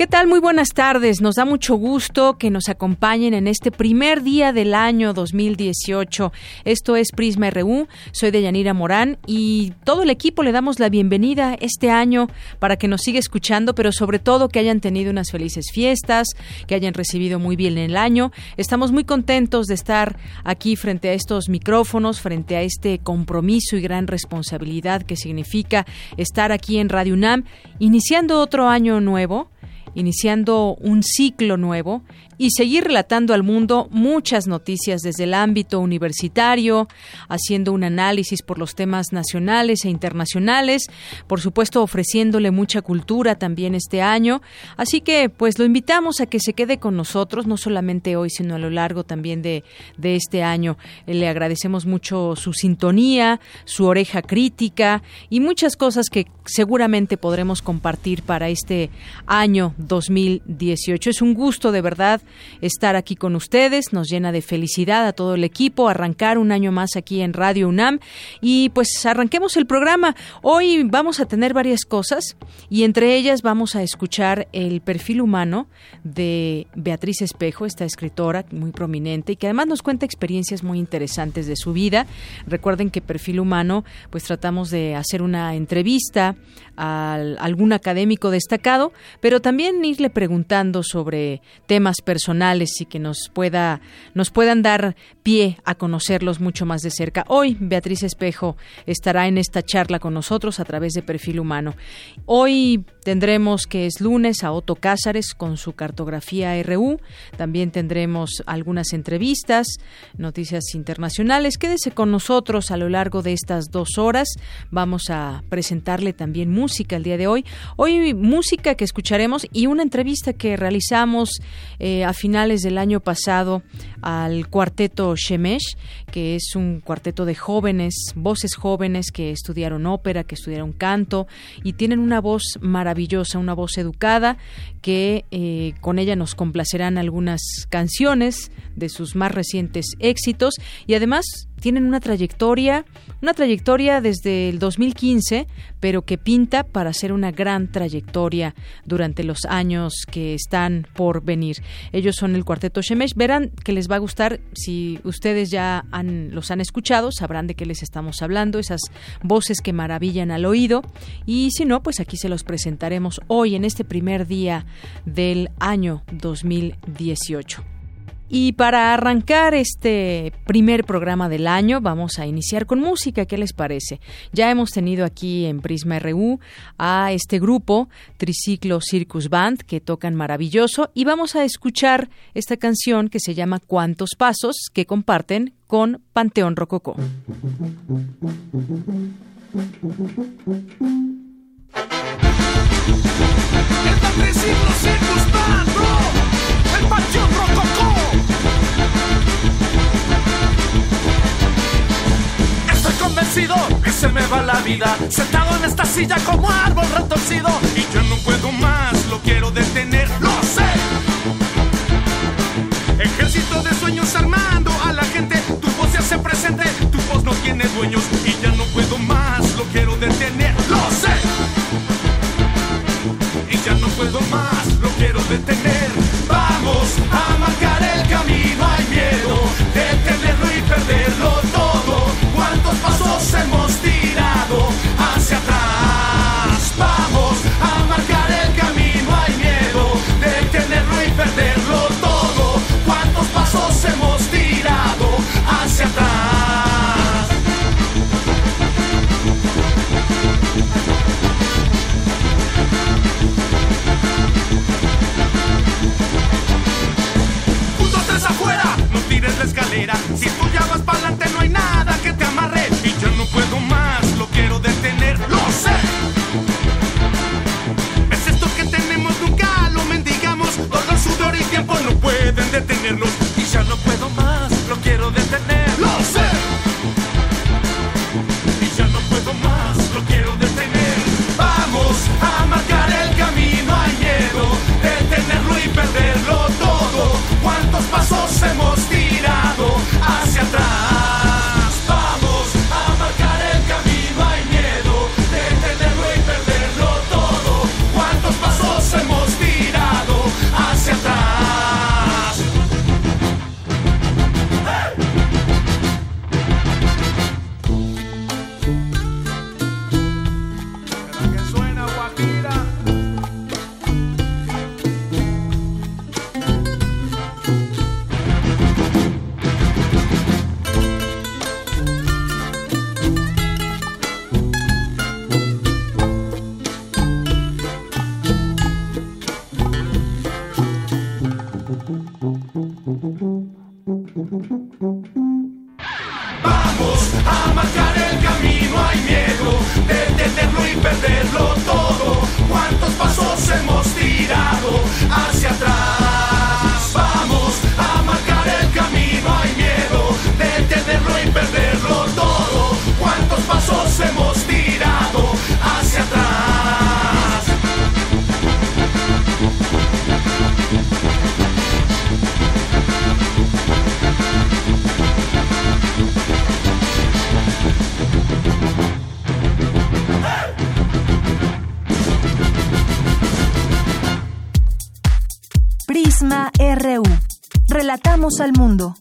¿Qué tal? Muy buenas tardes. Nos da mucho gusto que nos acompañen en este primer día del año 2018. Esto es Prisma RU. Soy Deyanira Morán y todo el equipo le damos la bienvenida este año para que nos siga escuchando, pero sobre todo que hayan tenido unas felices fiestas, que hayan recibido muy bien el año. Estamos muy contentos de estar aquí frente a estos micrófonos, frente a este compromiso y gran responsabilidad que significa estar aquí en Radio UNAM, iniciando otro año nuevo iniciando un ciclo nuevo y seguir relatando al mundo muchas noticias desde el ámbito universitario, haciendo un análisis por los temas nacionales e internacionales, por supuesto ofreciéndole mucha cultura también este año. Así que pues lo invitamos a que se quede con nosotros, no solamente hoy, sino a lo largo también de, de este año. Le agradecemos mucho su sintonía, su oreja crítica y muchas cosas que seguramente podremos compartir para este año 2018. Es un gusto de verdad estar aquí con ustedes. Nos llena de felicidad a todo el equipo arrancar un año más aquí en Radio UNAM. Y pues arranquemos el programa. Hoy vamos a tener varias cosas y entre ellas vamos a escuchar el perfil humano de Beatriz Espejo, esta escritora muy prominente y que además nos cuenta experiencias muy interesantes de su vida. Recuerden que perfil humano, pues tratamos de hacer una entrevista a algún académico destacado, pero también irle preguntando sobre temas personales y que nos pueda nos puedan dar pie a conocerlos mucho más de cerca. Hoy Beatriz Espejo estará en esta charla con nosotros a través de Perfil Humano. Hoy tendremos que es lunes a Otto Cázares con su cartografía RU. También tendremos algunas entrevistas, noticias internacionales. Quédese con nosotros a lo largo de estas dos horas. Vamos a presentarle también música el día de hoy. Hoy música que escucharemos y una entrevista que realizamos eh, a finales del año pasado al cuarteto Shemesh, que es un cuarteto de jóvenes, voces jóvenes que estudiaron ópera, que estudiaron canto y tienen una voz maravillosa, una voz educada, que eh, con ella nos complacerán algunas canciones de sus más recientes éxitos y además tienen una trayectoria, una trayectoria desde el 2015, pero que pinta para ser una gran trayectoria durante los años que están por venir. Ellos son el cuarteto Shemesh. Verán que les va a gustar si ustedes ya los han escuchado, sabrán de qué les estamos hablando, esas voces que maravillan al oído. Y si no, pues aquí se los presentaremos hoy en este primer día del año 2018. Y para arrancar este primer programa del año, vamos a iniciar con música. ¿Qué les parece? Ya hemos tenido aquí en Prisma RU a este grupo, Triciclo Circus Band, que tocan maravilloso. Y vamos a escuchar esta canción que se llama Cuántos Pasos, que comparten con Panteón Rococó. El Panteón Rococó. Convencido que se me va la vida. Sentado en esta silla como árbol retorcido. Y yo no puedo más, lo quiero detener, lo sé. Ejército de sueños armando a la gente. Tu voz se hace presente, tu voz no tiene dueños. Y ya no puedo más, lo quiero detener, lo sé. Y ya no puedo más, Si tú ya vas para adelante, no hay nada que te amarre. Y yo no puedo más, lo quiero detener, lo sé. Es esto que tenemos, nunca lo mendigamos. Dolor, sudor y tiempo no pueden detenernos. Y ya no puedo más, lo quiero detener, al mundo.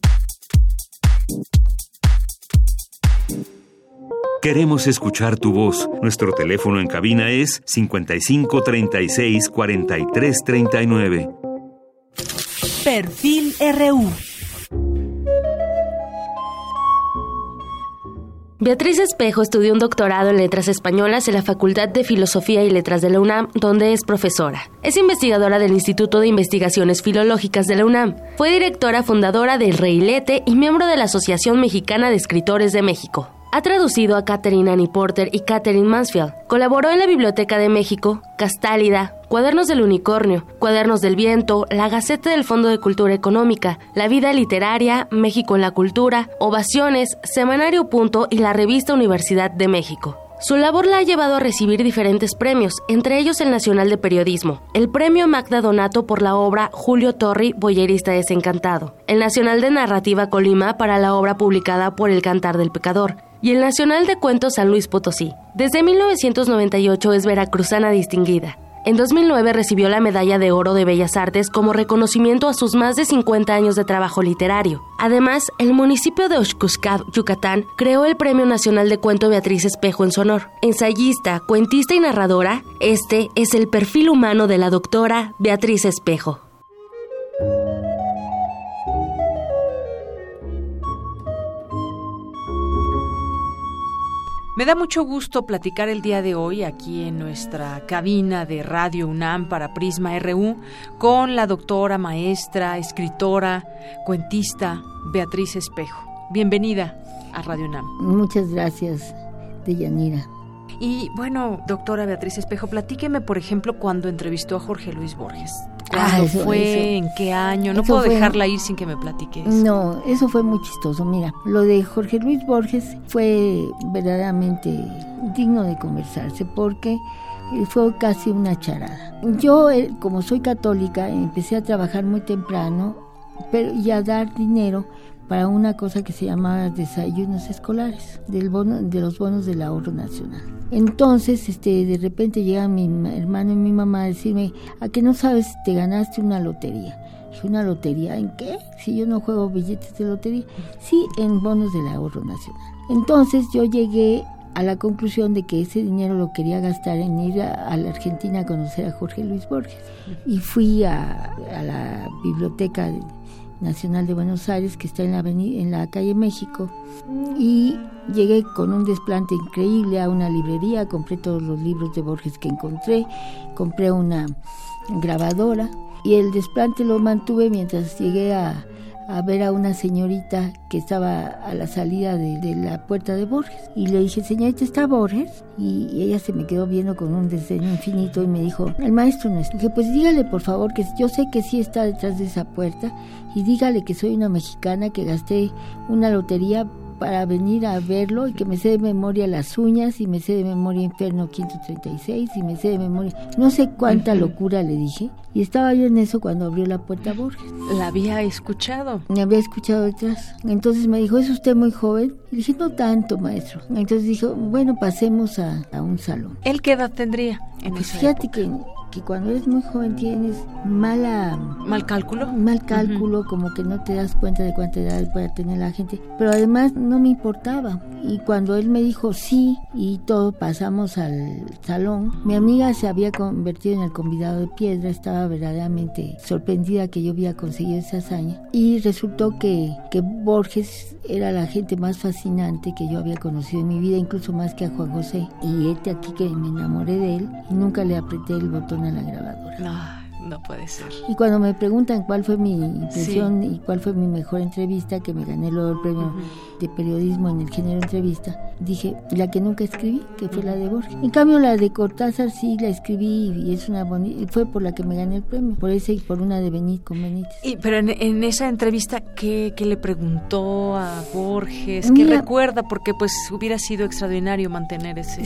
Queremos escuchar tu voz. Nuestro teléfono en cabina es 55 36 43 39. Perfil RU. Beatriz Espejo estudió un doctorado en Letras Españolas en la Facultad de Filosofía y Letras de la UNAM, donde es profesora. Es investigadora del Instituto de Investigaciones Filológicas de la UNAM. Fue directora fundadora del Reilete y miembro de la Asociación Mexicana de Escritores de México. Ha traducido a Catherine Annie Porter y Catherine Mansfield. Colaboró en la Biblioteca de México, Castálida, Cuadernos del Unicornio, Cuadernos del Viento, la Gaceta del Fondo de Cultura Económica, La Vida Literaria, México en la Cultura, Ovaciones, Semanario Punto y la revista Universidad de México. Su labor la ha llevado a recibir diferentes premios, entre ellos el Nacional de Periodismo, el Premio Magda Donato por la obra Julio Torri, Boyerista Desencantado, el Nacional de Narrativa Colima para la obra publicada por El Cantar del Pecador, y el Nacional de Cuentos San Luis Potosí. Desde 1998 es veracruzana distinguida. En 2009 recibió la Medalla de Oro de Bellas Artes como reconocimiento a sus más de 50 años de trabajo literario. Además, el municipio de Oshkushkab, Yucatán, creó el Premio Nacional de Cuento Beatriz Espejo en su honor. Ensayista, cuentista y narradora, este es el perfil humano de la doctora Beatriz Espejo. Me da mucho gusto platicar el día de hoy aquí en nuestra cabina de Radio UNAM para Prisma RU con la doctora, maestra, escritora, cuentista Beatriz Espejo. Bienvenida a Radio UNAM. Muchas gracias, Deyanira. Y bueno, doctora Beatriz Espejo, platíqueme, por ejemplo, cuando entrevistó a Jorge Luis Borges. Ah, ¿Cuándo eso- fue? eso- ¿En qué año? No eso puedo fue- dejarla ir sin que me platique eso. No, eso fue muy chistoso. Mira, lo de Jorge Luis Borges fue verdaderamente digno de conversarse porque eh, fue casi una charada. Yo, eh, como soy católica, empecé a trabajar muy temprano pero, y a dar dinero para una cosa que se llamaba desayunos escolares, del bono, de los bonos del ahorro nacional. Entonces, este, de repente llegan mi ma- hermano y mi mamá a decirme, ¿a que no sabes te ganaste una lotería? Dije, ¿una lotería en qué? Si yo no juego billetes de lotería. Sí, en bonos del ahorro nacional. Entonces yo llegué a la conclusión de que ese dinero lo quería gastar en ir a, la Argentina a conocer a Jorge Luis Borges. Y fui a la biblioteca Nacional de Buenos Aires, que está en la, aveni- en la calle México, y llegué con un desplante increíble a una librería, compré todos los libros de Borges que encontré, compré una grabadora y el desplante lo mantuve mientras llegué a, a ver a una señorita que estaba a la salida de, la puerta de Borges. Y le dije, señorita, ¿está Borges? Y ella se me quedó viendo con un desdén infinito y me dijo, el maestro no es. Dije, pues dígale por favor que yo sé que sí está detrás de esa puerta y dígale que soy una mexicana que gasté una lotería para venir a verlo y que me sé de memoria las uñas y me sé de memoria Inferno 536 y me sé de memoria no sé cuánta locura le dije y estaba yo en eso cuando abrió la puerta Borges. La había escuchado. Me había escuchado detrás. Entonces me dijo, ¿es usted muy joven? Y dije, no tanto, maestro. Entonces dijo, bueno, pasemos a, un salón. ¿Él qué edad tendría? En pues fíjate que que cuando eres muy joven tienes mala... Mal cálculo. Mal cálculo, como que no te das cuenta de cuánta edad puede tener la gente. Pero además no me importaba. Y cuando él me dijo sí y todo pasamos al salón, mi amiga se había convertido en el convidado de piedra, estaba verdaderamente sorprendida que yo había conseguido esa hazaña. Y resultó que, que Borges era la gente más fascinante que yo había conocido en mi vida, incluso más que a Juan José. Y este aquí que me enamoré de él y nunca le apreté el botón a la grabadora. No, no puede ser. Y cuando me preguntan cuál fue mi impresión y cuál fue mi mejor entrevista, que me gané el premio de periodismo en el género entrevista, dije, la que nunca escribí, que fue la de Borges. En cambio, la de Cortázar sí la escribí y es una bonita, fue por la que me gané el premio, por ese y por una de Benítez con Benítez. Y, pero en, esa entrevista, ¿qué, ¿qué, le preguntó a Borges? ¿Qué recuerda? Porque pues hubiera sido extraordinario mantener ese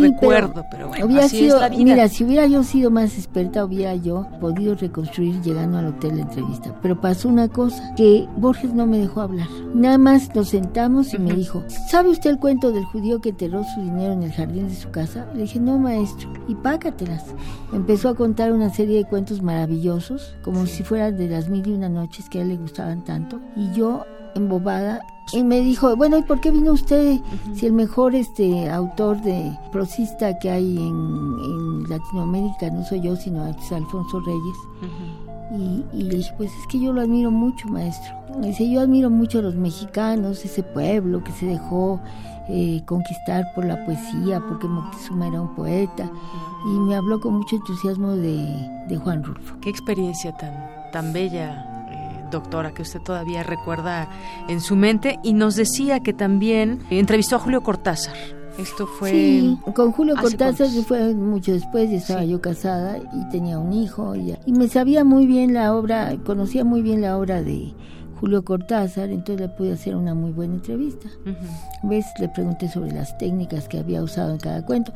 recuerdo, pero, bueno, así es la vida. Mira, si hubiera yo sido más experta, hubiera yo podido reconstruir llegando al hotel la entrevista. Pero pasó una cosa, que Borges no me dejó hablar. Nada más nos sentamos y me dijo, ¿sabe usted el cuento del judío que enterró su dinero en el jardín de su casa? Le dije, no, maestro, y págatelas. Empezó a contar una serie de cuentos maravillosos, como si fueran de las mil y una noches que a él le gustaban tanto. Y yo, embobada, y me dijo, bueno, ¿y por qué vino usted si el mejor este autor de prosista que hay en, Latinoamérica no soy yo, sino Alfonso Reyes? y, y, le dije, pues es que yo lo admiro mucho, maestro. Me dice, yo admiro mucho a los mexicanos, ese pueblo que se dejó eh, conquistar por la poesía, porque Moctezuma era un poeta, y me habló con mucho entusiasmo de, de Juan Rulfo. Qué experiencia tan, tan bella doctora, que usted todavía recuerda en su mente, y nos decía que también entrevistó a Julio Cortázar. Esto fue. Sí, con Julio Cortázar fue mucho después, estaba yo casada y tenía un hijo, y, y me sabía muy bien la obra, conocía muy bien la obra de Julio Cortázar, entonces le pude hacer una muy buena entrevista. ¿Ves? Le pregunté sobre las técnicas que había usado en cada cuento.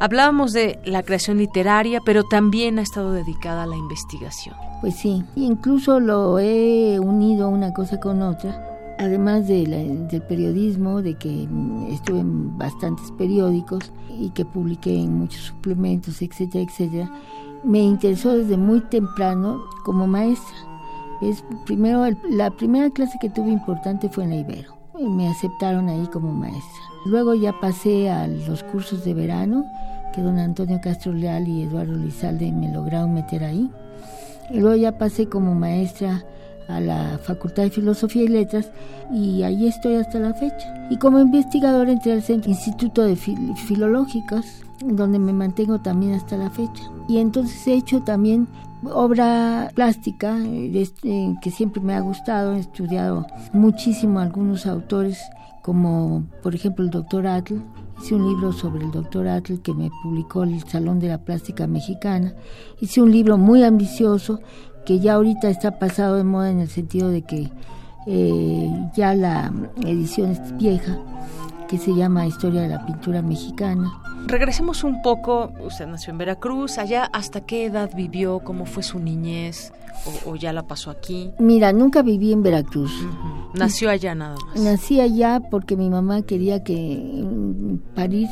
Hablábamos de la creación literaria, pero también ha estado dedicada a la investigación. Pues sí, incluso lo he unido una cosa con otra. Además del periodismo, de que estuve en bastantes periódicos y que publiqué en muchos suplementos, etcétera, etcétera, me interesó desde muy temprano como maestra es, primero, la primera clase que tuve importante fue en la Ibero. Y me aceptaron ahí como maestra. Luego ya pasé a los cursos de verano, que don Antonio Castro Leal y Eduardo Lizalde me lograron meter ahí. Y luego ya pasé como maestra a la Facultad de Filosofía y Letras y ahí estoy hasta la fecha. Y como investigador entré al Centro Instituto de Filológicos, donde me mantengo también hasta la fecha. Y entonces he hecho también obra plástica este, que siempre me ha gustado, he estudiado muchísimo algunos autores como por ejemplo el doctor Atl, hice un libro sobre el doctor Atl que me publicó el Salón de la Plástica Mexicana, hice un libro muy ambicioso que ya ahorita está pasado de moda en el sentido de que eh, ya la edición es vieja, que se llama Historia de la Pintura Mexicana Regresemos un poco, usted nació en Veracruz, allá hasta qué edad vivió, cómo fue su niñez o, ya la pasó aquí. Mira, nunca viví en Veracruz. Nació allá nada más. Nací allá porque mi mamá quería que mm, parir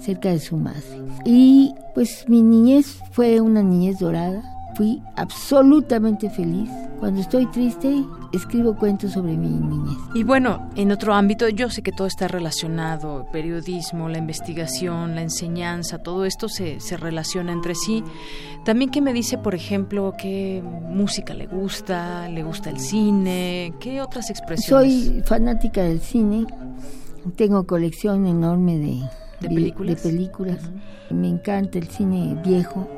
cerca de su madre. Y pues mi niñez fue una niñez dorada fui absolutamente feliz. Cuando estoy triste, escribo cuentos sobre mi niñez. Y bueno, en otro ámbito, yo sé que todo está relacionado, periodismo, la investigación, la enseñanza, todo esto se, se relaciona entre sí. También qué me dice, por ejemplo, qué música le gusta, le gusta el cine, qué otras expresiones. Soy fanática del cine, tengo colección enorme de ¿De películas? De películas. Me encanta el cine viejo,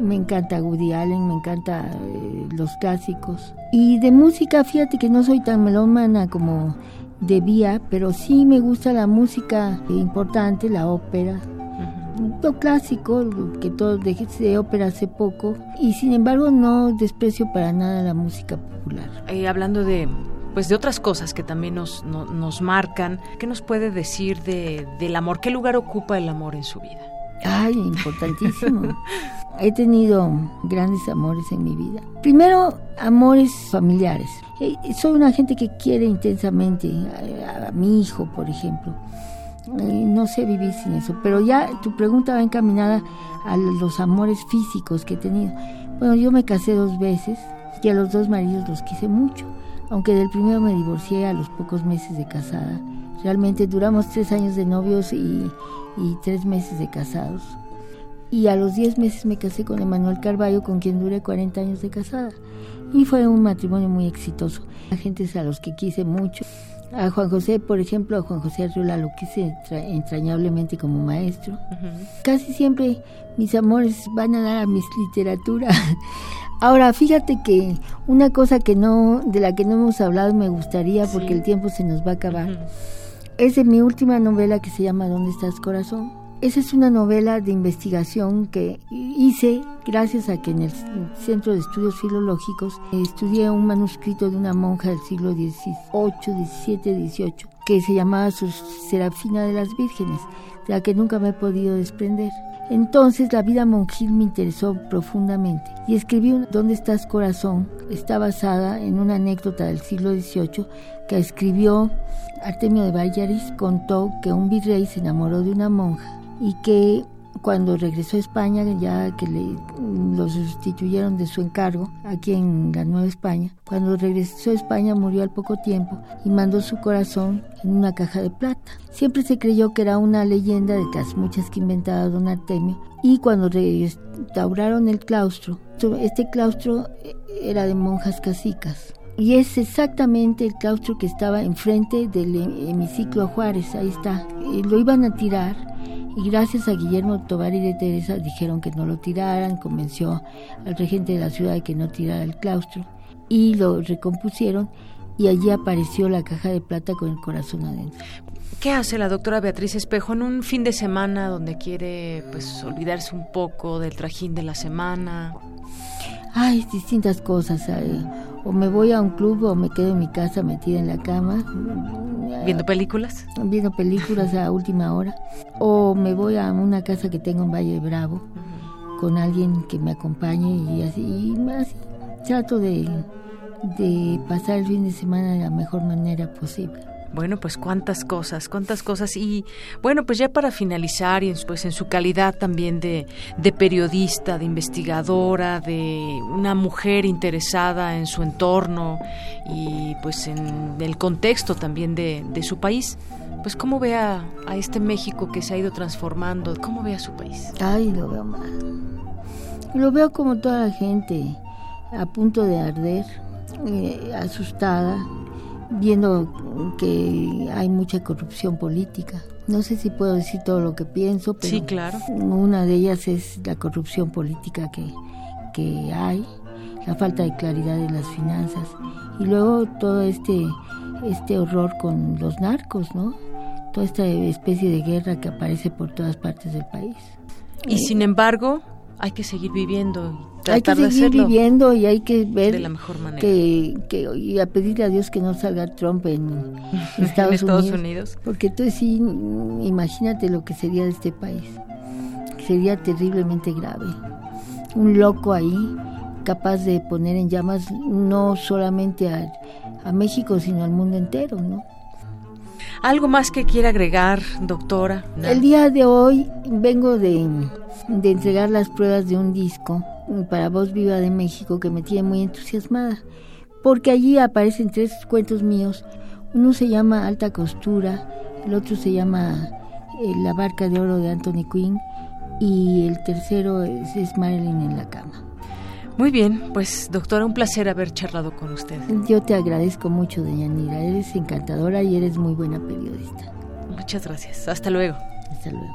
me encanta Woody Allen, me encanta eh, los clásicos. Y de música, fíjate que no soy tan melómana como debía, pero sí me gusta la música importante, la ópera, lo clásico, que todo dejé de ópera hace poco, y sin embargo no desprecio para nada la música popular. Eh, hablando de pues de otras cosas que también nos, nos marcan, ¿qué nos puede decir de, del amor? ¿Qué lugar ocupa el amor en su vida? Ay, importantísimo. He tenido grandes amores en mi vida. Primero, amores familiares. Eh, soy una gente que quiere intensamente a, mi hijo, por ejemplo. Eh, no sé vivir sin eso, pero ya tu pregunta va encaminada a los amores físicos que he tenido. Bueno, yo me casé dos veces y a los dos maridos los quise mucho, aunque del primero me divorcié a los pocos meses de casada. Realmente duramos tres años de novios y, tres meses de casados. Y a los diez meses me casé con Emanuel Carballo, con quien duré 40 años de casada. Y fue un matrimonio muy exitoso. A gentes a los que quise mucho. A Juan José, por ejemplo, a Juan José Arriola lo quise entrañablemente como maestro. Casi siempre mis amores van a dar a mis literaturas. Ahora, fíjate que una cosa que no, de la que no hemos hablado me gustaría, porque el tiempo se nos va a acabar, es de mi última novela que se llama ¿Dónde estás, corazón? Esa es una novela de investigación que hice gracias a que en el Centro de Estudios Filológicos estudié un manuscrito de una monja del siglo XVIII, XVII, XVIII, que se llamaba Serafina de las Vírgenes, de la que nunca me he podido desprender. Entonces la vida monjil me interesó profundamente y escribí ¿Dónde estás corazón? Está basada en una anécdota del siglo XVIII que escribió Artemio de Vallaris, contó que un virrey se enamoró de una monja y que cuando regresó a España, ya que le, lo sustituyeron de su encargo aquí en la Nueva España, cuando regresó a España murió al poco tiempo y mandó su corazón en una caja de plata. Siempre se creyó que era una leyenda de las muchas que inventaba don Artemio y cuando restauraron el claustro, este claustro era de monjas casicas. Y es exactamente el claustro que estaba enfrente del hemiciclo Juárez, ahí está. lo iban a tirar y gracias a Guillermo Tovar y de Teresa dijeron que no lo tiraran, convenció al regente de la ciudad de que no tirara el claustro y lo recompusieron y allí apareció la caja de plata con el corazón adentro. ¿Qué hace la doctora Beatriz Espejo en un fin de semana donde quiere pues olvidarse un poco del trajín de la semana? Ay, distintas cosas. O me voy a un club o me quedo en mi casa metida en la cama. ¿Viendo películas? Viendo películas a última hora. O me voy a una casa que tengo en Valle Bravo con alguien que me acompañe y así. Y así trato de, de pasar el fin de semana de la mejor manera posible. Bueno, pues cuántas cosas, cuántas cosas. Y bueno, pues ya para finalizar, y pues en su calidad también de, de periodista, de investigadora, de una mujer interesada en su entorno y pues en el contexto también de, su país, pues cómo ve a, este México que se ha ido transformando, cómo ve a su país. Ay, lo veo mal. Lo veo como toda la gente, a punto de arder, eh, asustada viendo que hay mucha corrupción política. No sé si puedo decir todo lo que pienso, pero sí, claro. una de ellas es la corrupción política que, que hay, la falta de claridad en las finanzas y luego todo este, este horror con los narcos, ¿no? Toda esta especie de guerra que aparece por todas partes del país. Y sin embargo, hay que seguir viviendo hay que seguir viviendo y hay que ver de la mejor manera. Que, que, y a pedirle a Dios que no salga Trump en, Estados, Unidos, Porque entonces sí, imagínate lo que sería de este país. Sería terriblemente grave. Un loco ahí capaz de poner en llamas no solamente a, a México, sino al mundo entero, ¿no? ¿Algo más que quiera agregar, doctora? El día de hoy vengo de, de entregar las pruebas de un disco para Voz Viva de México que me tiene muy entusiasmada, porque allí aparecen tres cuentos míos. Uno se llama Alta Costura, el otro se llama eh, La Barca de Oro de Anthony Quinn y el tercero es, es Marilyn en la cama. Muy bien, pues doctora, un placer haber charlado con usted. Yo te agradezco mucho, doña Nira. Eres encantadora y eres muy buena periodista. Muchas gracias. Hasta luego. Hasta luego.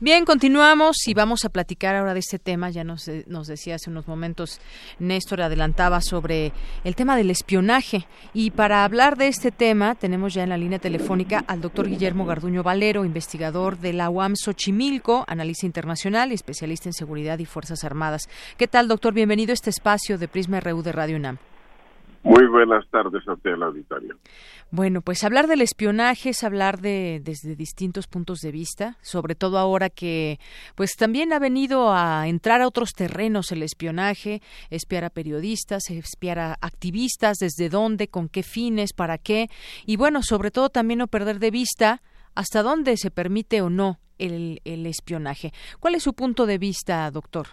Bien, continuamos y vamos a platicar ahora de este tema. Ya nos, eh, nos decía hace unos momentos, Néstor adelantaba sobre el tema del espionaje. Y para hablar de este tema, tenemos ya en la línea telefónica al doctor Guillermo Garduño Valero, investigador de la UAM Xochimilco, analista internacional y especialista en seguridad y Fuerzas Armadas. ¿Qué tal, doctor? Bienvenido a este espacio de Prisma RU de Radio UNAM. Muy buenas tardes a usted, el auditorio. Bueno, pues hablar del espionaje es hablar de desde distintos puntos de vista, sobre todo ahora que pues también ha venido a entrar a otros terrenos el espionaje, espiar a periodistas, espiar a activistas, desde dónde, con qué fines, para qué, y bueno, sobre todo también no perder de vista hasta dónde se permite o no el, el espionaje. ¿Cuál es su punto de vista, doctor?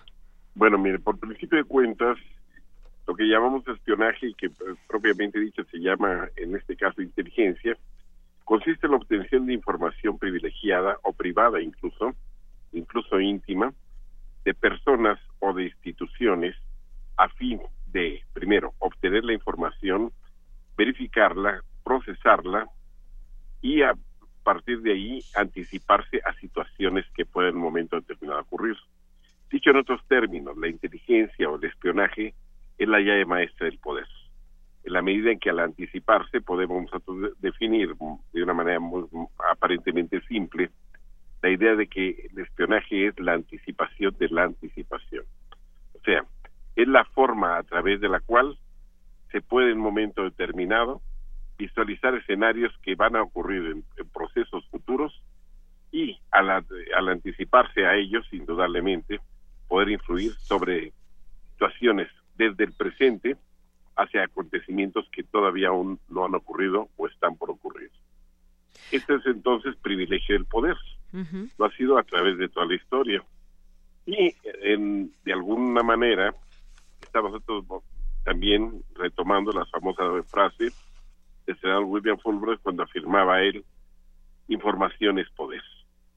Bueno, mire, por principio de cuentas, lo que llamamos espionaje y que pues, propiamente dicho se llama en este caso inteligencia, consiste en la obtención de información privilegiada o privada incluso, incluso íntima, de personas o de instituciones a fin de, primero, obtener la información, verificarla, procesarla y a partir de ahí anticiparse a situaciones que pueden en un momento determinado ocurrir. Dicho en otros términos, la inteligencia o el espionaje es la llave maestra del poder. En la medida en que al anticiparse podemos definir de una manera muy, aparentemente simple la idea de que el espionaje es la anticipación de la anticipación. O sea, es la forma a través de la cual se puede en un momento determinado visualizar escenarios que van a ocurrir en, procesos futuros y al, al anticiparse a ellos, indudablemente, poder influir sobre situaciones desde el presente hacia acontecimientos que todavía aún no han ocurrido o están por ocurrir. Este es entonces privilegio del poder. Lo ha sido a través de toda la historia. Y en, de alguna manera estamos nosotros también retomando la famosa frase del senador William Fulbright cuando afirmaba él, información es poder.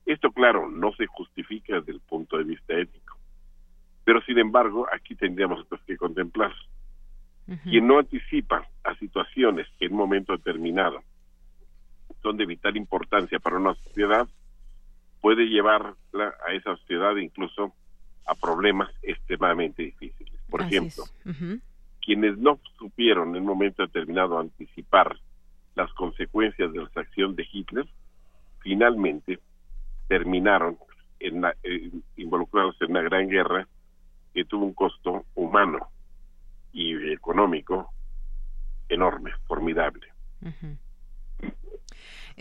Esto, claro, no se justifica desde el punto de vista ético pero sin embargo, aquí tendríamos que contemplar. Quien no anticipa a situaciones que en un momento determinado son de vital importancia para una sociedad, puede llevarla a esa sociedad incluso a problemas extremadamente difíciles. Por ejemplo, quienes no supieron en un momento determinado anticipar las consecuencias de la acción de Hitler, finalmente terminaron en eh, involucrados en una gran guerra que tuvo un costo humano y económico enorme, formidable.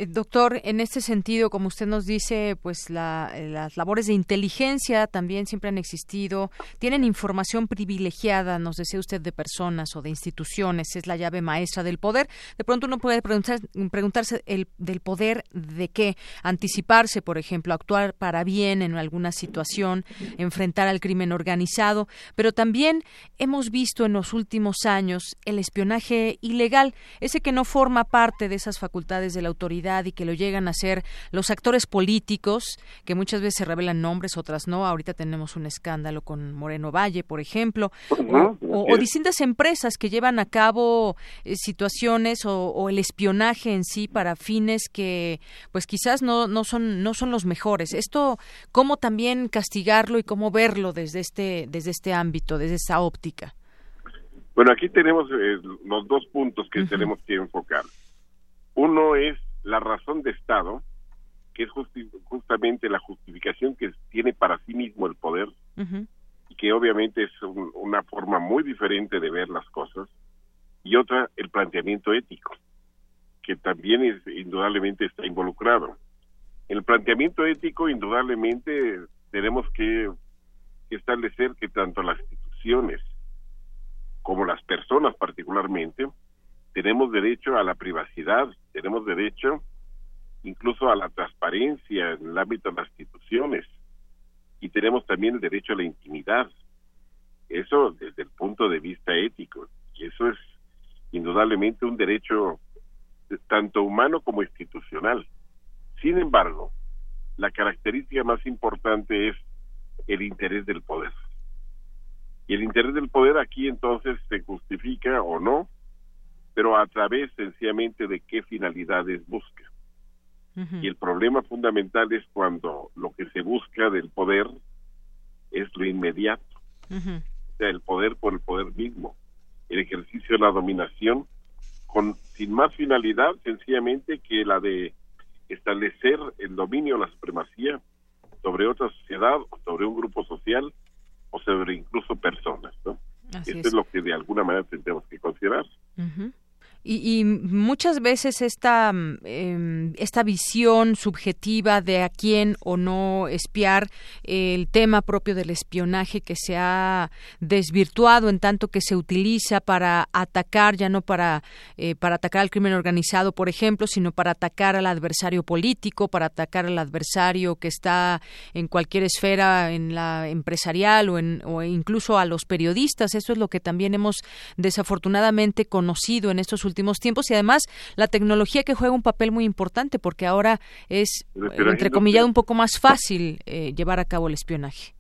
Doctor, en este sentido, como usted nos dice, pues las labores de inteligencia también siempre han existido, tienen información privilegiada, nos decía usted, de personas o de instituciones, es la llave maestra del poder. De pronto uno puede preguntarse el, del poder de qué, anticiparse, por ejemplo, actuar para bien en alguna situación, enfrentar al crimen organizado, pero también hemos visto en los últimos años el espionaje ilegal, ese que no forma parte de esas facultades de la autoridad y que lo llegan a ser los actores políticos, que muchas veces se revelan nombres, otras no. Ahorita tenemos un escándalo con Moreno Valle, por ejemplo, o, distintas empresas que llevan a cabo eh, situaciones o, el espionaje en sí para fines que, pues quizás no, no, son, no son los mejores. Esto, ¿cómo también castigarlo y cómo verlo desde este, desde este ámbito, desde esa óptica? Bueno, aquí tenemos eh, los dos puntos que tenemos que enfocar. Uno es la razón de Estado, que es justamente la justificación que tiene para sí mismo el poder, y que obviamente es una forma muy diferente de ver las cosas, y otra, el planteamiento ético, que también es, indudablemente está involucrado. El planteamiento ético, indudablemente, tenemos que establecer que tanto las instituciones como las personas particularmente tenemos derecho a la privacidad, tenemos derecho incluso a la transparencia en el ámbito de las instituciones y tenemos también el derecho a la intimidad. Eso desde el punto de vista ético y eso es indudablemente un derecho tanto humano como institucional. Sin embargo, la característica más importante es el interés del poder. Y el interés del poder aquí entonces se justifica o no, pero a través sencillamente de qué finalidades busca. Y el problema fundamental es cuando lo que se busca del poder es lo inmediato, o sea, el poder por el poder mismo, el ejercicio de la dominación, con sin más finalidad sencillamente que la de establecer el dominio, la supremacía sobre otra sociedad, sobre un grupo social o sobre incluso personas, ¿no? Esto es. lo que de alguna manera tendremos que considerar. Y, muchas veces esta, em, esta visión subjetiva de a quién o no espiar, el tema propio del espionaje que se ha desvirtuado en tanto que se utiliza para atacar, ya no para, eh, para atacar al crimen organizado, por ejemplo, sino para atacar al adversario político, para atacar al adversario que está en cualquier esfera, en la empresarial o, en, o incluso a los periodistas. Eso es lo que también hemos desafortunadamente conocido en estos últimos tiempos y además la tecnología que juega un papel muy importante porque ahora es, entre comillas, un poco más fácil eh, llevar a cabo el espionaje.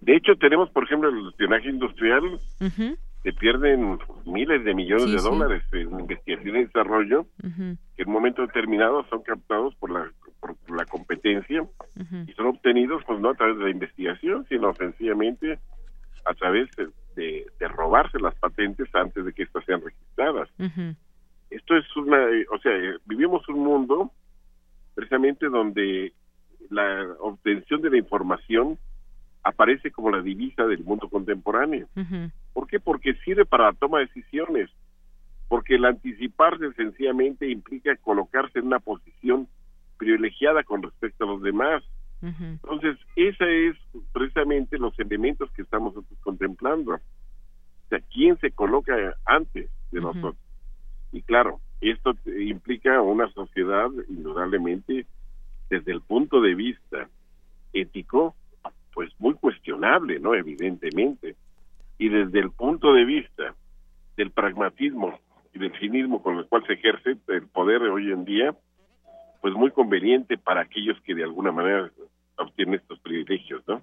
De hecho, tenemos, por ejemplo, el espionaje industrial, se pierden miles de millones de dólares en investigación y desarrollo, que en un momento determinado son captados por la, por la competencia y son obtenidos, pues no a través de la investigación, sino sencillamente a través de, de, robarse las patentes antes de que éstas sean registradas esto es una, o sea, vivimos un mundo precisamente donde la obtención de la información aparece como la divisa del mundo contemporáneo. ¿Por qué? Porque sirve para la toma de decisiones, porque el anticiparse sencillamente implica colocarse en una posición privilegiada con respecto a los demás. Entonces, esa es precisamente los elementos que estamos contemplando. O sea, ¿quién se coloca antes de nosotros? Y claro, esto implica una sociedad, indudablemente, desde el punto de vista ético, pues muy cuestionable, ¿no? Evidentemente. Y desde el punto de vista del pragmatismo y del cinismo con el cual se ejerce el poder hoy en día, pues muy conveniente para aquellos que de alguna manera obtienen estos privilegios, ¿no?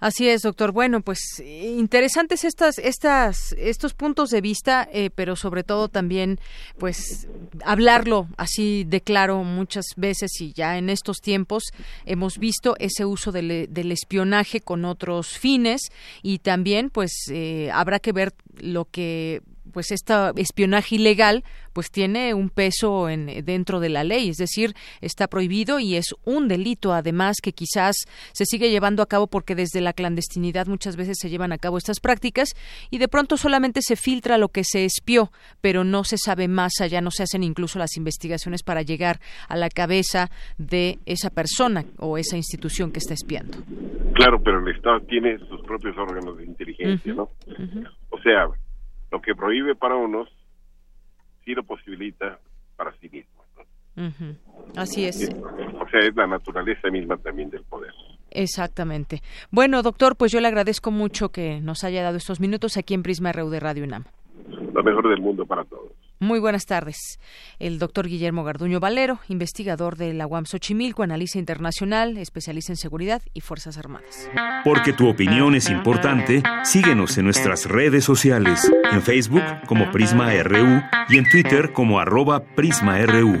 Así es, doctor. Bueno, pues interesantes estas, estas, estos puntos de vista, eh, pero sobre todo también, pues, hablarlo así de claro muchas veces y ya en estos tiempos hemos visto ese uso del, espionaje con otros fines y también, pues, eh, habrá que ver lo que pues este espionaje ilegal pues tiene un peso en, dentro de la ley, es decir, está prohibido y es un delito además que quizás se sigue llevando a cabo porque desde la clandestinidad muchas veces se llevan a cabo estas prácticas y de pronto solamente se filtra lo que se espió, pero no se sabe más allá, no se hacen incluso las investigaciones para llegar a la cabeza de esa persona o esa institución que está espiando. Claro, pero el Estado tiene sus propios órganos de inteligencia, ¿no? O sea, lo que prohíbe para unos sí lo posibilita para sí mismo. Así es. O sea, es la naturaleza misma también del poder. Exactamente. Bueno, doctor, pues yo le agradezco mucho que nos haya dado estos minutos aquí en Prisma RU de Radio UNAM. Lo mejor del mundo para todos. Muy buenas tardes. El doctor Guillermo Garduño Valero, investigador de la UAM Xochimilco, analista internacional, especialista en seguridad y Fuerzas Armadas. Porque tu opinión es importante, síguenos en nuestras redes sociales, en Facebook como Prisma RU y en Twitter como arroba PrismaRU.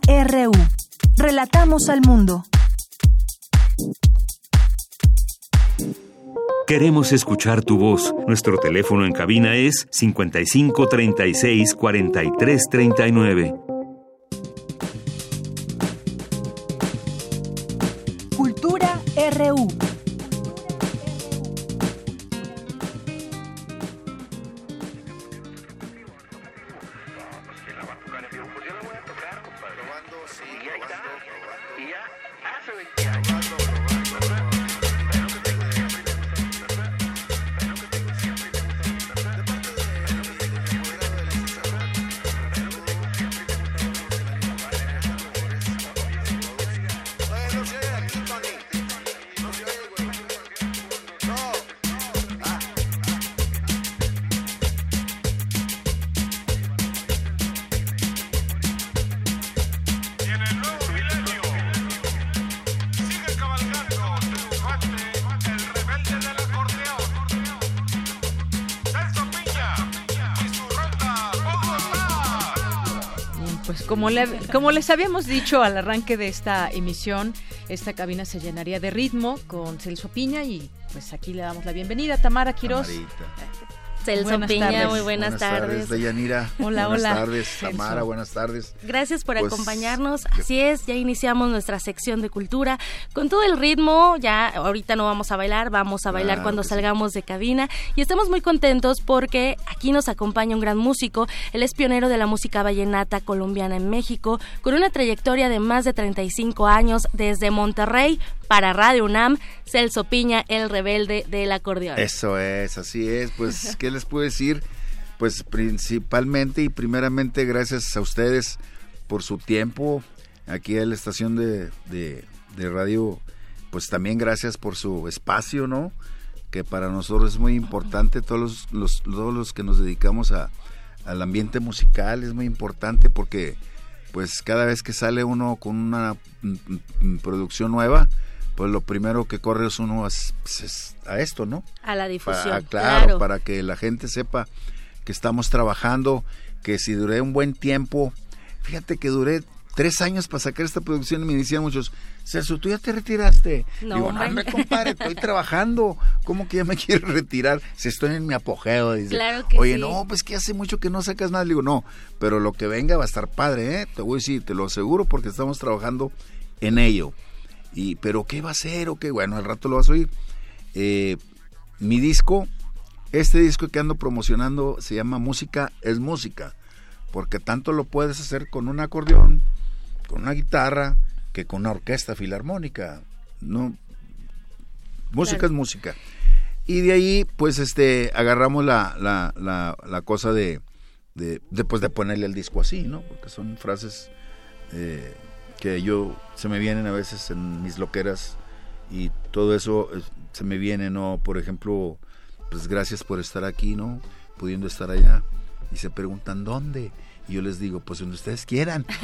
Prisma RU. Relatamos al mundo. Queremos escuchar tu voz. Nuestro teléfono en cabina es 55 36 43 39. Cultura RU. Como, le- como les habíamos dicho al arranque de esta emisión, esta cabina se llenaría de ritmo con Celso Piña y pues aquí le damos la bienvenida a Tamara Quirós. Celso Buenas Piña, tardes. muy buenas, tardes. Deyanira. Hola, buenas hola, tardes, Celso. Tamara, buenas tardes. Gracias por Pues, acompañarnos. Así es, ya iniciamos nuestra sección de cultura con todo el ritmo. Ya ahorita no vamos a bailar, vamos a bailar cuando sí. salgamos de cabina. Y estamos muy contentos porque aquí nos acompaña un gran músico. Él es pionero de la música vallenata colombiana en México, con una trayectoria de más de 35 años desde Monterrey para Radio UNAM. Celso Piña, el rebelde del acordeón. Eso es, así es. Pues, ¿qué les puedo decir? Pues principalmente y primeramente gracias a ustedes por su tiempo, aquí a la estación de, de, de radio, pues también gracias por su espacio, ¿no? Que para nosotros es muy importante, todos los, los- todos los que nos dedicamos a, al ambiente musical es muy importante porque pues cada vez que sale uno con una mm, mm, producción nueva, pues lo primero que corre es uno es- pues, es a esto, ¿no? A la difusión. Pa- claro, para que la gente sepa que estamos trabajando, que si duré un buen tiempo, fíjate que duré tres años para sacar esta producción y me decían muchos, Celso, ¿tú ya te retiraste? No, Digo, no, hombre, compadre, estoy trabajando, ¿cómo que ya me quiero retirar? Si estoy en mi apogeo, dice. Claro que Oye, sí. no, pues que hace mucho que no sacas nada. Le digo, no, pero lo que venga va a estar padre, ¿eh? Te voy a decir, te lo aseguro porque estamos trabajando en ello. Y, pero ¿qué va a ser? O qué, bueno, al rato lo vas a oír. Eh, mi disco, este disco que ando promocionando se llama Música es Música, porque tanto lo puedes hacer con un acordeón, con una guitarra, que con una orquesta filarmónica. No, música Claro. es música. Y de ahí, pues, este, agarramos la, la, la, la cosa de, de, de, pues, de ponerle el disco así, ¿no? Porque son frases eh, que yo, se me vienen a veces en mis loqueras y todo eso se me viene, ¿no? Por ejemplo, pues gracias por estar aquí, ¿no? Pudiendo estar allá. Y se preguntan, ¿dónde? Y yo les digo, pues donde ustedes quieran.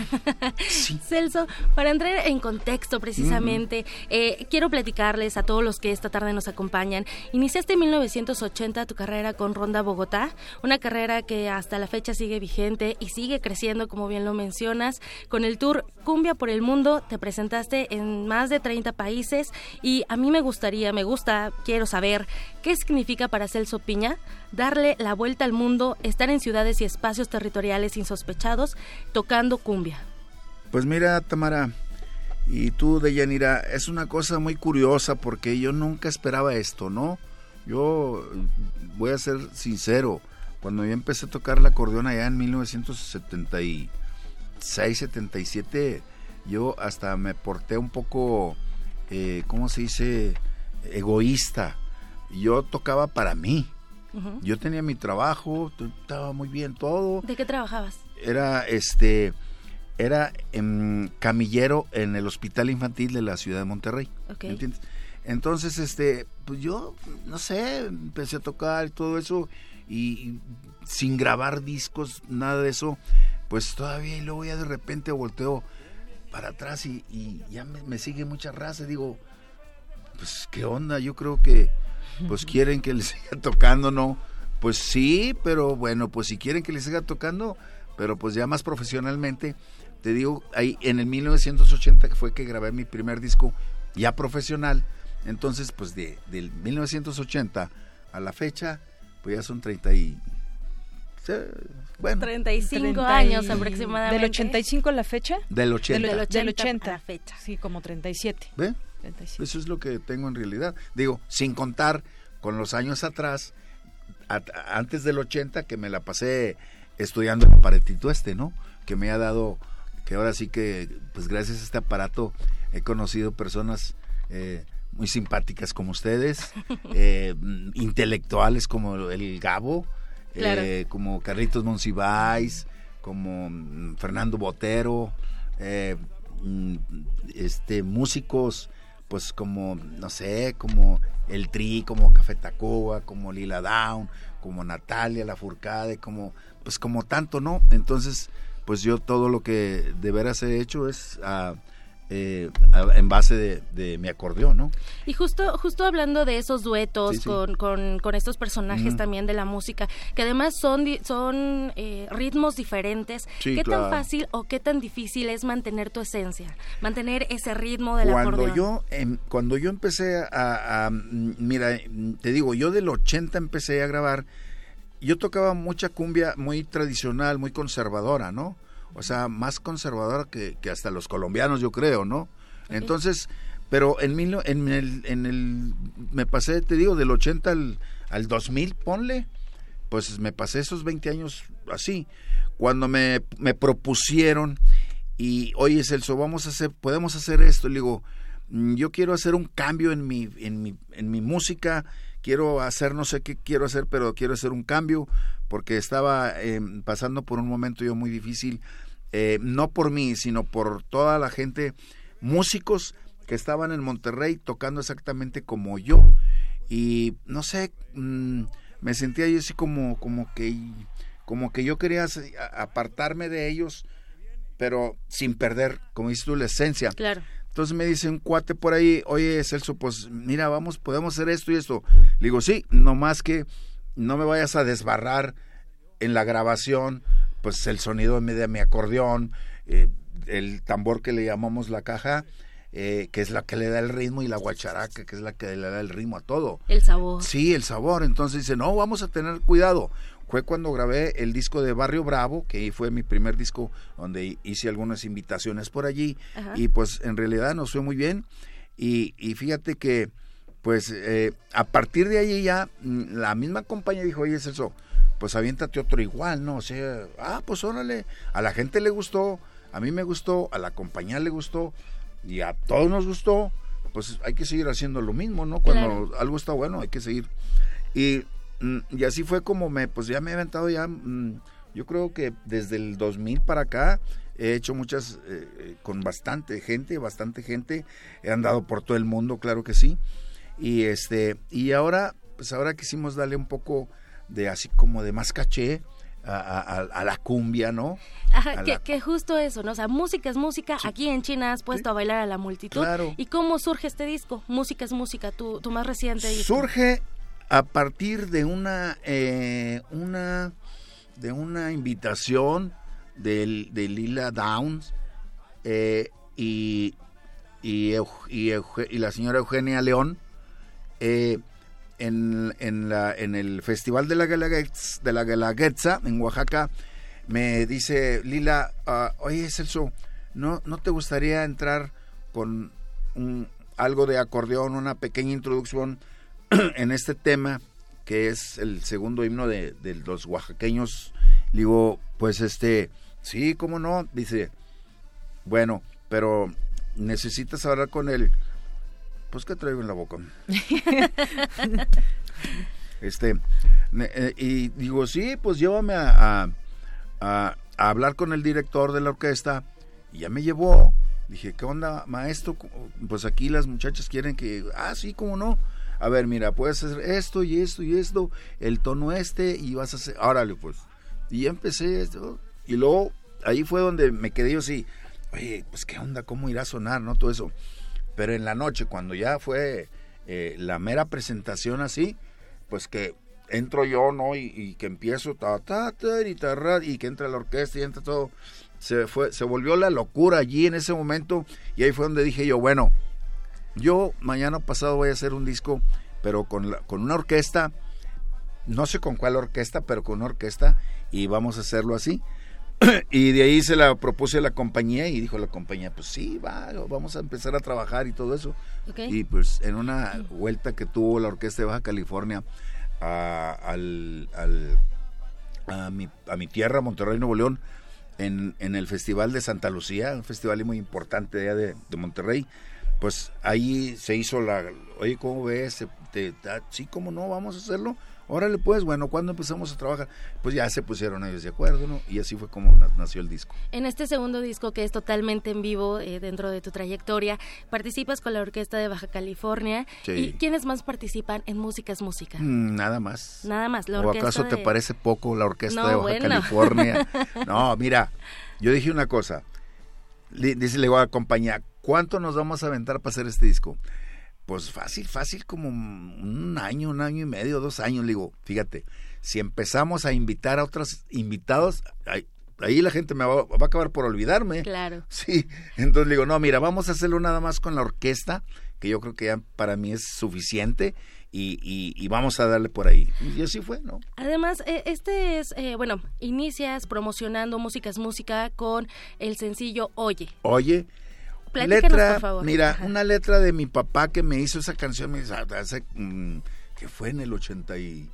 Sí. Celso, para entrar en contexto precisamente, eh, quiero platicarles a todos los que esta tarde nos acompañan. Iniciaste en 1980 tu carrera con Ronda Bogotá, una carrera que hasta la fecha sigue vigente y sigue creciendo, como bien lo mencionas. Con el tour Cumbia por el Mundo te presentaste en más de 30 países y a mí me gustaría, me gusta, quiero saber qué significa para Celso Piña darle la vuelta al mundo, estar en ciudades y espacios territoriales insospechados tocando cumbia. Pues mira, Tamara, y tú, Deyanira, es una cosa muy curiosa porque yo nunca esperaba esto, ¿no? Yo voy a ser sincero, cuando yo empecé a tocar el acordeón allá en 1976, 77, yo hasta me porté un poco, eh, ¿cómo se dice? Egoísta. Yo tocaba para mí. Yo tenía mi trabajo, estaba muy bien todo ¿De qué trabajabas? era este era em, camillero en el hospital infantil de la ciudad de Monterrey Ok. ¿me entiendes? entonces este pues yo no sé empecé a tocar y todo eso y, y sin grabar discos nada de eso pues todavía y luego ya de repente volteo para atrás y, y ya me, me sigue mucha raza digo pues qué onda yo creo que pues quieren que les siga tocando no pues sí pero bueno pues si quieren que les siga tocando pero pues ya más profesionalmente te digo ahí en el 1980 que fue que grabé mi primer disco ya profesional entonces pues de del 1980 a la fecha pues ya son 30 y bueno 35 30 y- años aproximadamente. ¿Del 85 a la fecha? del 80 Del, Del del 80 80. a la fecha. Sí, como 37. ¿ve? 37. Eso es lo que tengo en realidad. Digo, sin contar con los años atrás, a- antes del 80, que me la pasé estudiando el aparatito este, ¿no? Que me ha dado, que ahora sí que, pues gracias a este aparato, he conocido personas eh, muy simpáticas como ustedes, eh, mm, intelectuales como el Gabo, Claro. eh, como Carlitos Monsiváis, como mm, Fernando Botero, mm, este músicos pues como no sé como el Tri como Café Tacuba como Lila Down como Natalia La Furcade como pues como tanto no entonces pues yo todo lo que de veras he hecho es ah, eh, en base de, de mi acordeón no Y justo, justo hablando de esos duetos Sí, sí. Con, con, con estos personajes también de la música, que además son, son eh, ritmos diferentes, Sí, ¿qué claro. tan fácil o qué tan difícil es mantener tu esencia? Mantener ese ritmo del cuando acordeón. yo em, cuando yo empecé a, a- mira te digo yo del 80 empecé a grabar yo tocaba mucha cumbia muy tradicional muy conservadora no o sea más conservadora que, que hasta los colombianos yo creo no entonces pero en mil, en el en el me pasé te digo del 80 al, al 2000 ponle pues me pasé esos 20 años así. Cuando me, me propusieron y oye Celso vamos a hacer podemos hacer esto le digo "Mm, yo quiero hacer un cambio en mi en mi en mi música quiero hacer no sé qué quiero hacer pero quiero hacer un cambio porque estaba eh, pasando por un momento yo muy difícil eh, no por mí, sino por toda la gente, músicos que estaban en Monterrey tocando exactamente como yo. Y no sé, mm, me sentía yo así como, como que como que yo quería apartarme de ellos, pero sin perder, como dices tú, la esencia. Claro. Entonces me dice un cuate por ahí, oye Celso, pues mira, vamos, podemos hacer esto y esto. Le digo, sí, nomás que no me vayas a desbarrar en la grabación, pues el sonido de mi acordeón, eh, el tambor que le llamamos la caja, eh, que es la que le da el ritmo, y la guacharaca, que es la que le da el ritmo a todo. El sabor. Sí, el sabor. Entonces dice, no, vamos a tener cuidado. Fue cuando grabé el disco de Barrio Bravo, que fue mi primer disco donde hice algunas invitaciones por allí, y pues en realidad nos fue muy bien. Y, y fíjate que, pues eh, a partir de allí ya mm, la misma compañía dijo, oye Celso, pues aviéntate otro igual, ¿no? O sea, ah, pues órale, a la gente le gustó, a mí me gustó, a la compañía le gustó, y a todos nos gustó, pues hay que seguir haciendo lo mismo, ¿no? Cuando algo está bueno, hay que seguir. Y, y así fue como me, pues ya me he aventado ya, mm, yo creo que desde el 2000 para acá he hecho muchas, eh, eh, con bastante gente, bastante gente, he andado por todo el mundo, claro que sí. Y este, y ahora, pues ahora quisimos darle un poco de así como de más caché, a, la cumbia, ¿no? Ajá, que, justo eso, ¿no? O sea, música es música. Aquí en China has puesto a bailar a la multitud. Claro. ¿Y cómo surge este disco? Música es música, tu, tu más reciente disco. Surge a partir de una, eh, una, de una invitación de, de Lila Downs eh, y, y, y, la señora Eugenia León. Eh, en, en, la, en el Festival de la, Guelaguetza, de la en Oaxaca, me dice Lila, uh, oye Celso, ¿no, ¿no te gustaría entrar con un, algo de acordeón, una pequeña introducción en este tema, que es el segundo himno de, de los oaxaqueños? digo, pues este, sí, ¿cómo no? Dice, bueno, pero necesitas hablar con él pues ¿qué traigo en la boca? este, eh, y digo, sí, pues llévame a, a, hablar con el director de la orquesta. Y ya me llevó. Dije, ¿qué onda, maestro? Pues aquí las muchachas quieren que, ah, sí, ¿cómo no? A ver, mira, puedes hacer esto y esto y esto, el tono este y vas a hacer, órale, pues. Y empecé esto. Y luego, ahí fue donde me quedé yo así, oye, pues qué onda, cómo irá a sonar, ¿no? Todo eso. Pero en la noche, cuando ya fue eh, la mera presentación así, pues que entro yo, ¿no? Y, que empiezo, ta, ta, ta, y, y que entra la orquesta y entra todo. Se, fue, se volvió la locura allí en ese momento y ahí fue donde dije yo, bueno, yo mañana pasado voy a hacer un disco, pero con, con una orquesta, no sé con cuál orquesta, pero con una orquesta y vamos a hacerlo así. y de ahí se la propuse a la compañía y dijo la compañía, pues sí, va, vamos a empezar a trabajar y todo eso. Y pues en una vuelta que tuvo la Orquesta de Baja California a, al, a, mi, a mi tierra, Monterrey, Nuevo León, en, en el Festival de Santa Lucía, un festival muy importante de, de, de Monterrey, pues ahí se hizo la, oye, ¿cómo ves? Te, sí, ¿cómo no? Vamos a hacerlo. Órale, pues, bueno, cuando empezamos a trabajar? Pues ya se pusieron ellos de acuerdo, ¿no? Y así fue como nació el disco. En este segundo disco, que es totalmente en vivo eh, dentro de tu trayectoria, participas con la Orquesta de Baja California. ¿Y quiénes más participan en Música es Música? Mm, nada más. Nada más. La ¿O acaso te parece poco la Orquesta de Baja California? no, mira, yo dije una cosa. Dice, le voy a acompañar. ¿Cuánto nos vamos a aventar para hacer este disco? Pues fácil, fácil como un año, un año y medio, dos años. Le digo, fíjate, si empezamos a invitar a otros invitados, ahí, la gente me va, a acabar por olvidarme. Claro. Sí, entonces le digo, no, mira, vamos a hacerlo nada más con la orquesta, que yo creo que ya para mí es suficiente. Y, y, vamos a darle por ahí. Y así fue, ¿no? Además, eh, este es, eh, bueno, inicias promocionando Músicas Música con el sencillo Oye. Oye, letra, Mira, una letra de mi papá que me hizo esa canción, me hace, mm, que fue en el 80 y,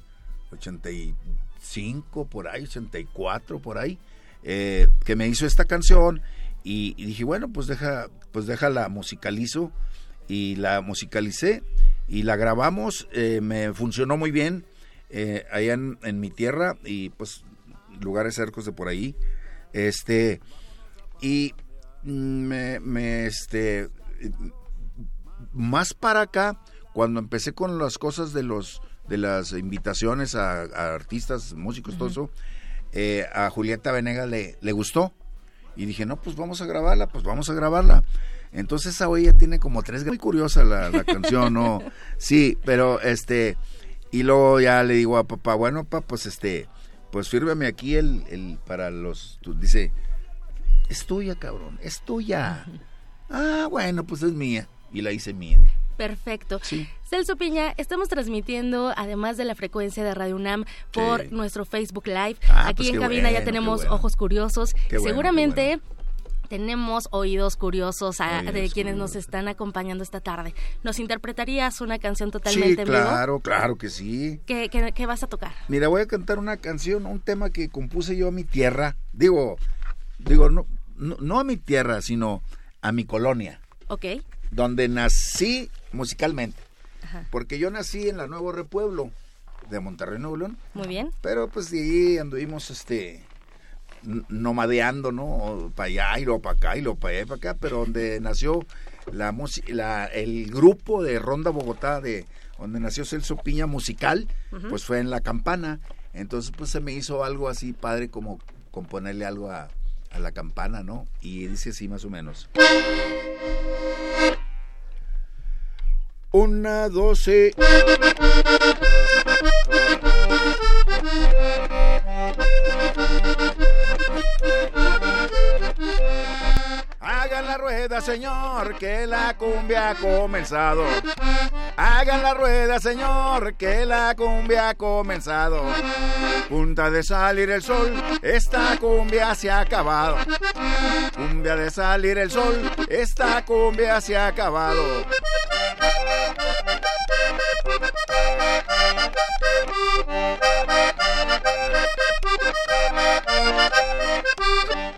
85, por ahí, 84, por ahí, eh, que me hizo esta canción y, dije, bueno, pues deja, pues déjala musicalizo y la musicalicé y la grabamos, eh, me funcionó muy bien eh, allá en, en, mi tierra y pues lugares cercos de por ahí. Este, y me, me, este, más para acá, cuando empecé con las cosas de los de las invitaciones a, a artistas, músicos, todo eso, eh, a Julieta Venegas le, le gustó. Y dije, no, pues vamos a grabarla, pues vamos a grabarla. Entonces esa ella tiene como tres... Muy curiosa la, la canción, ¿no? Sí, pero este... Y luego ya le digo a papá, bueno, papá, pues este... Pues fírmame aquí el, el para los... tú- dice, es tuya, cabrón, es tuya. Ah, bueno, pues es mía. Y la hice mía. Perfecto. Sí. Celso Piña, estamos transmitiendo, además de la frecuencia de Radio UNAM, por Sí. nuestro Facebook Live. Ah, Aquí pues en cabina ya tenemos bueno. ojos curiosos. Qué bueno, Seguramente tenemos oídos curiosos a- de quienes nos están acompañando esta tarde. ¿Nos interpretarías una canción totalmente Sí, vivo? claro, claro que sí. ¿Qué, qué- qué vas a tocar? Mira, voy a cantar una canción, un tema que compuse yo a mi tierra. Digo, digo, no, no, no a mi tierra, sino a mi colonia, Ok. donde nací musicalmente. Ajá. Porque yo nací en la Nuevo Repueblo de Monterrey, Nuevo León. Muy bien. Pero pues de ahí anduvimos este nomadeando, ¿no? Para allá y luego para acá y luego para allá y para acá, pero donde nació la, la el grupo de Ronda Bogotá, de donde nació Celso Piña musical, pues fue en La Campana. Entonces pues se me hizo algo así padre como componerle algo a, a La Campana, ¿no? Y dice así más o menos. Una, doce. La rueda, señor, que la cumbia ha comenzado. Hagan la rueda, señor, que la cumbia ha comenzado. Punta de salir el sol, esta cumbia se ha acabado. Cumbia de salir el sol, esta cumbia se ha acabado.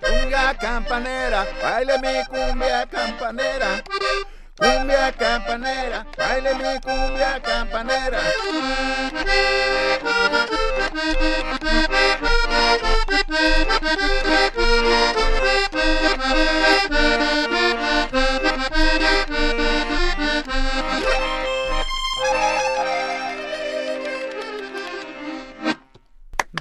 Cumbia campanera, baile mi cumbia campanera. Cumbia campanera, baile mi cumbia campanera.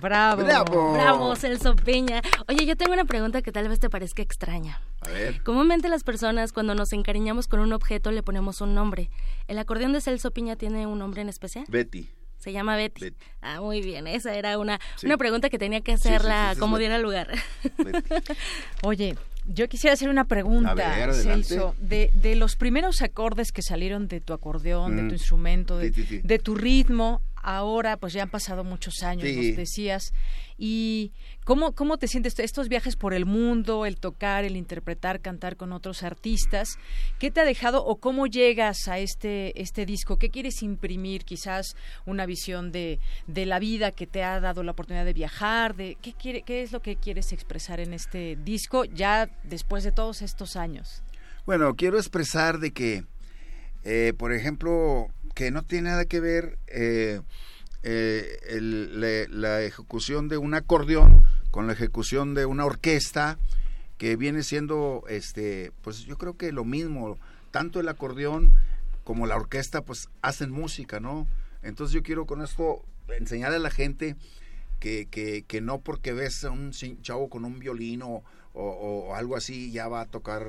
Bravo. Bravo. Bravo, Celso Piña. Oye, yo tengo una pregunta que tal vez te parezca extraña. A ver. Comúnmente las personas cuando nos encariñamos con un objeto le ponemos un nombre. ¿El acordeón de Celso Piña tiene un nombre en especial? Betty. Se llama Betty. Betty. Ah, muy bien. Esa era una, Sí. una pregunta que tenía que sí, hacerla sí, sí, como diera lugar. Betty. Oye, yo quisiera hacer una pregunta, ver. Celso. De, de los primeros acordes que salieron de tu acordeón, de Mm. tu instrumento, de, Sí, sí, sí. de tu ritmo, ahora pues ya han pasado muchos años, Sí. nos decías. ¿Y cómo, cómo te sientes estos viajes por el mundo, el tocar, el interpretar, cantar con otros artistas? ¿Qué te ha dejado o cómo llegas a este, este disco? ¿Qué quieres imprimir? Quizás una visión de, de la vida que te ha dado la oportunidad de viajar, de ¿qué, quiere, qué es lo que quieres expresar en este disco ya después de todos estos años? Bueno, quiero expresar de que, eh, por ejemplo, que no tiene nada que ver eh, eh, el- la ejecución de un acordeón con la ejecución de una orquesta que viene siendo, este, pues yo creo que lo mismo, tanto el acordeón como la orquesta, pues hacen música, ¿no? Entonces yo quiero con esto enseñarle a la gente que, que, que no porque ves a un chavo con un violín o, algo así ya va a tocar,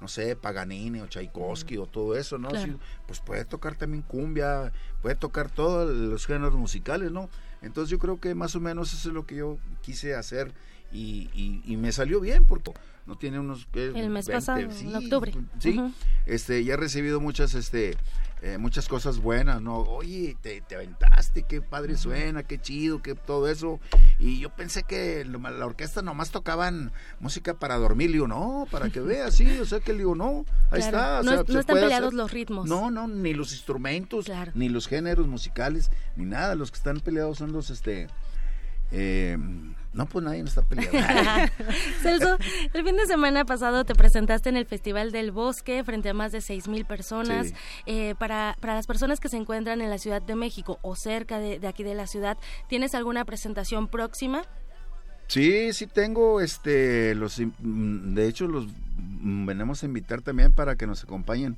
no sé, Paganini o Tchaikovsky o todo eso, ¿no? Claro. Sí, pues puede tocar también cumbia, puede tocar todos los géneros musicales, ¿no? Entonces yo creo que más o menos eso es lo que yo quise hacer y, y- y me salió bien porque no tiene unos... ¿qué? El mes 20, pasado, en octubre. Sí, Ujú. este, ya he recibido muchas, este, eh, muchas cosas buenas, ¿no? Oye, te, te aventaste, qué padre suena, qué chido, qué todo eso. Y yo pensé que lo- la orquesta nomás tocaban música para dormir, le digo, no, para que veas, sí, o sea que le digo, no, ahí Claro. está. o No sea, no se están peleados hacer. los ritmos. No, no, ni los instrumentos, Claro. ni los géneros musicales, ni nada. Los que están peleados son los, este, eh, no, pues nadie no está peleado. Celso, el fin de semana pasado te presentaste en el Festival del Bosque frente a más de 6.000 personas. Sí. Eh, para, para las personas que se encuentran en la Ciudad de México o cerca de, de aquí de la ciudad, ¿tienes alguna presentación próxima? Sí, sí tengo, este, los, mm, de hecho los mm, venimos a invitar también para que nos acompañen.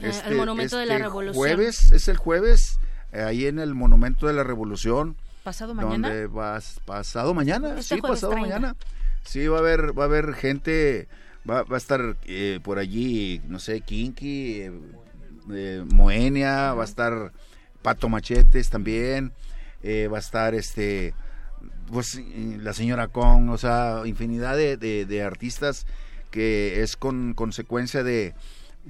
Eh, al Monumento de la este Revolución. Jueves, es el jueves, eh, ahí en el Monumento de la Revolución. ¿Pasado mañana? Donde vas, pasado mañana, Este sí, pasado 30. mañana. Sí, va a haber, va a haber gente, va, va a estar eh, por allí, no sé, Kinky, eh, eh, Moenia, va a estar Pato Machetes también, eh, va a estar este, pues la señora Kong, o sea, infinidad de, de- de artistas que es con consecuencia de,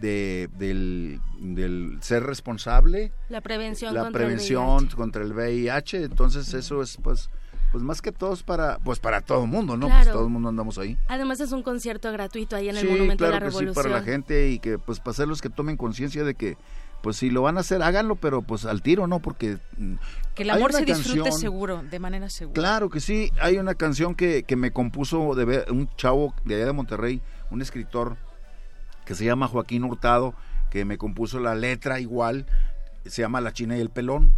de- del, del ser responsable La prevención la contra el prevención VIH. contra el VIH, entonces eso es pues pues más que todo es para pues para todo el mundo, ¿no? Claro. Pues todo el mundo andamos ahí. Además es un concierto gratuito ahí en el Monumento claro de la que sí Revolución. para la gente y que pues para hacerlos que tomen conciencia de que pues si lo van a hacer háganlo, pero pues al tiro, ¿no? Porque mm, Que el amor se disfrute canción- seguro, de manera segura. Claro que sí, hay una canción que, que me compuso de ver- un chavo de allá de Monterrey, un escritor que se llama Joaquín Hurtado, que me compuso la letra igual, se llama La China y el Pelón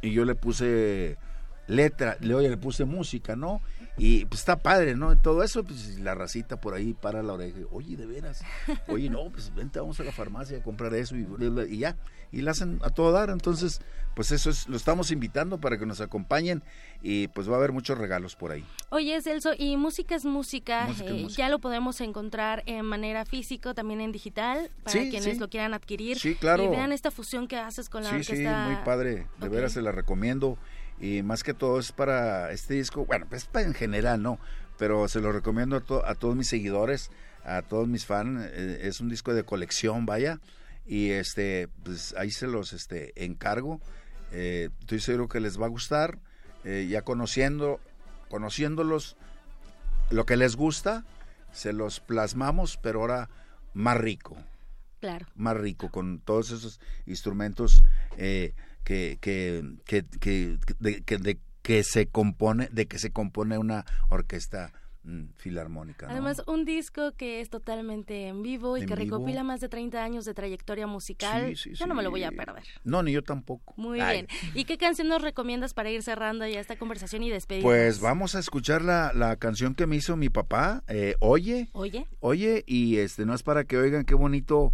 y yo le puse letra, le, oye, le puse música, ¿no? Y pues está padre, ¿no? Todo eso, pues la racita por ahí para la oreja, oye, de veras, oye, no, pues vente, vamos a la farmacia a comprar eso y, y ya, y la hacen a todo dar, entonces, pues eso es, lo estamos invitando para que nos acompañen y pues va a haber muchos regalos por ahí. Oye, Celso, y música es música, Música es eh, música. ya lo podemos encontrar en manera físico, también en digital, para Sí, quienes sí. lo quieran adquirir. Sí, claro. Y vean esta fusión que haces con la Sí, sí, muy padre, de veras se la recomiendo y más que todo es para este disco, bueno, pues para en general, ¿no? Pero se lo recomiendo a, to- a todos mis seguidores, a todos mis fans, eh, es un disco de colección, vaya, y este, pues ahí se los este, encargo, Eh, estoy seguro que les va a gustar, eh, ya conociendo, conociéndolos, lo que les gusta, se los plasmamos, pero ahora más rico Claro. más rico con todos esos instrumentos eh, que, que, que, que, de, que, de que se compone de que se compone una orquesta mm, filarmónica ¿no? Además, un disco que es totalmente en vivo y En que vivo. recopila más de 30 años de trayectoria musical. Sí, sí, Yo no me lo voy a perder. no ni yo tampoco Muy Ay. bien. ¿Y qué canción nos recomiendas para ir cerrando ya esta conversación y despedirnos? pues vamos a escuchar la, la canción que me hizo mi papá eh, oye Oye, oye y este no es para que oigan qué bonito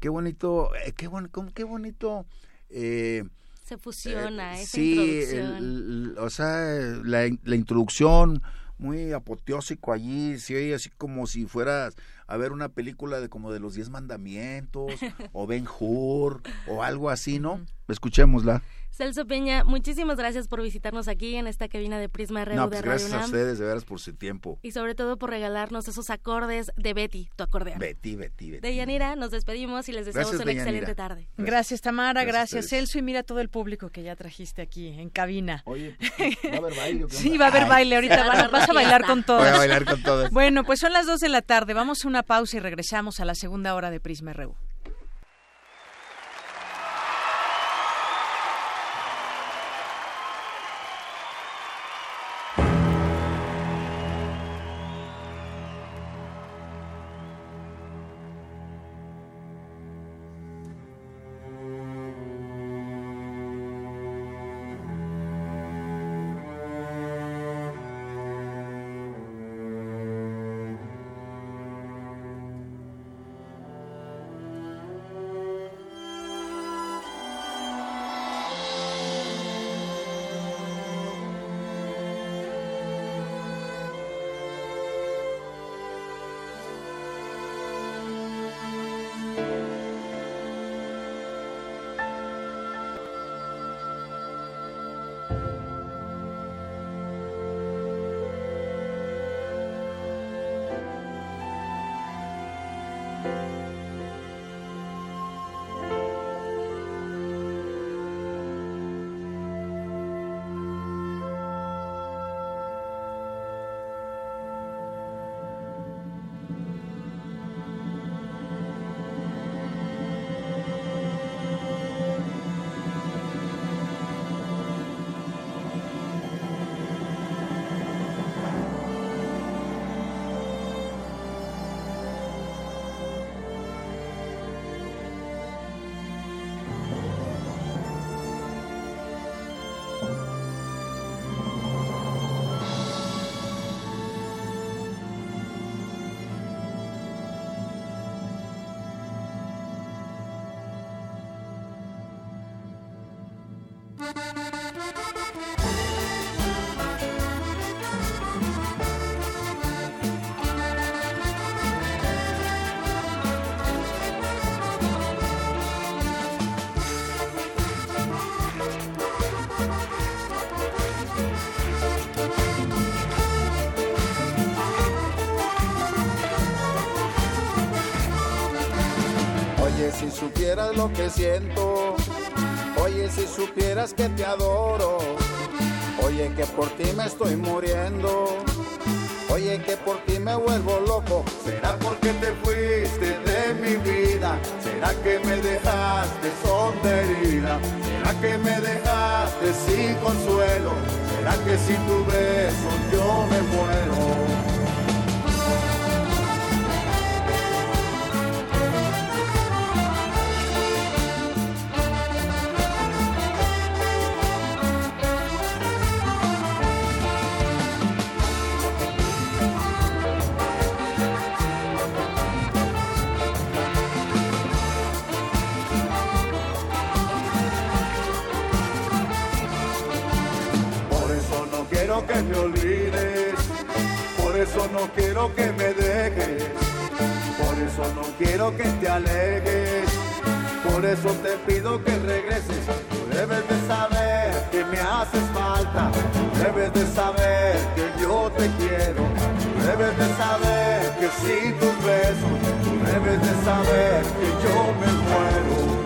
qué bonito eh, qué, bon- qué bonito eh, se fusiona Eh, esa sí, introducción. el- el- o sea, la, la introducción muy apoteósico allí, sí, oye, así como si fueras a ver una película de como de los Diez Mandamientos o Ben Hur o algo así, ¿no? Escuchémosla. Celso Peña, muchísimas gracias por visitarnos aquí en esta cabina de Prisma RU No, de pues Radio gracias a ustedes, de veras, por su tiempo. Y sobre todo por regalarnos esos acordes de Betty, tu acordeón. Betty, Betty, Betty. De Yanira, nos despedimos y les deseamos Gracias, una Deyanira. excelente tarde. Gracias, Tamara, Gracias a gracias, ustedes. Celso, y mira todo el público que ya trajiste aquí en cabina. Oye, pues, ¿va a haber baile Sí, va a haber Ay, baile ahorita, van vas a bailar con todos. Voy a bailar con todos. Bueno, pues son las dos de la tarde, vamos a una pausa y regresamos a la segunda hora de Prisma RU. Lo que siento, oye, si supieras que te adoro, oye, que por ti me estoy muriendo. Oye, que por ti me vuelvo loco. ¿Será porque te fuiste de mi vida? ¿Será que me dejaste sonda herida? ¿Será que me dejaste sin consuelo? ¿Será que sin tu beso yo me muero? Por eso no quiero que me dejes, por eso no quiero que te alejes, por eso te pido que regreses. Tú debes de saber que me haces falta, debes de saber que yo te quiero, debes de saber que sin tus besos, debes de saber que yo me muero.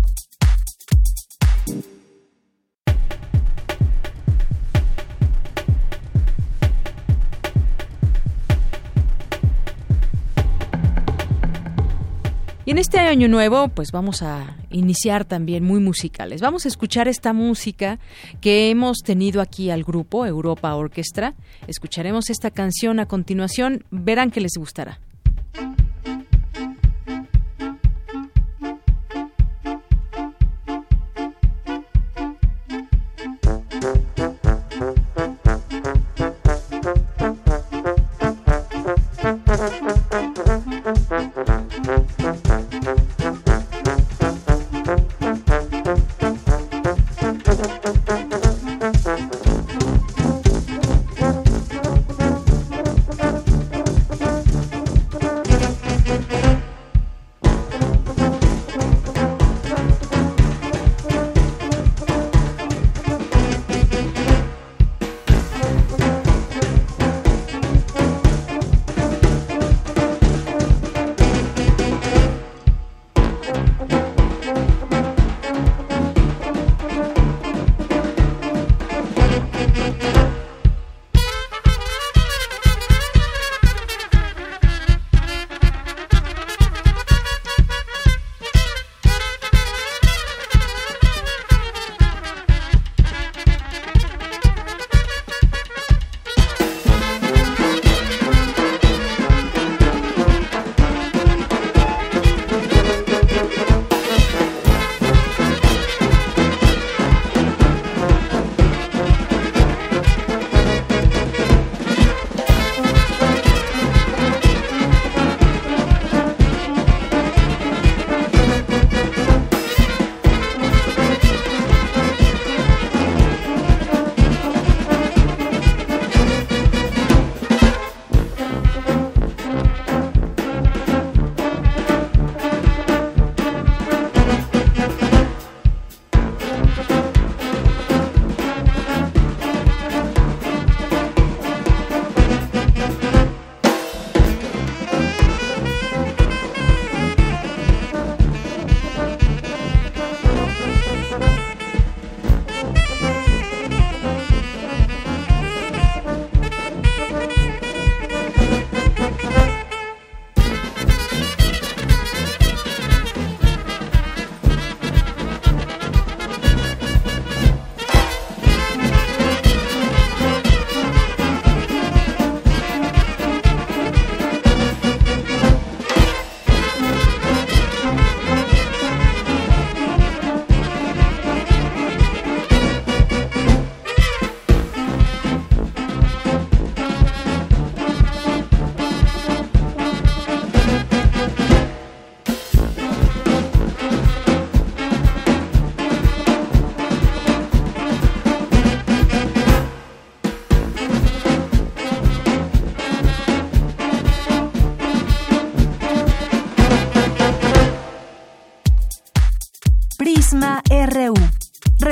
En este año nuevo, pues vamos a iniciar también muy musicales. Vamos a escuchar esta música que hemos tenido aquí al grupo Europa Orquestra. Escucharemos esta canción a continuación, verán que les gustará.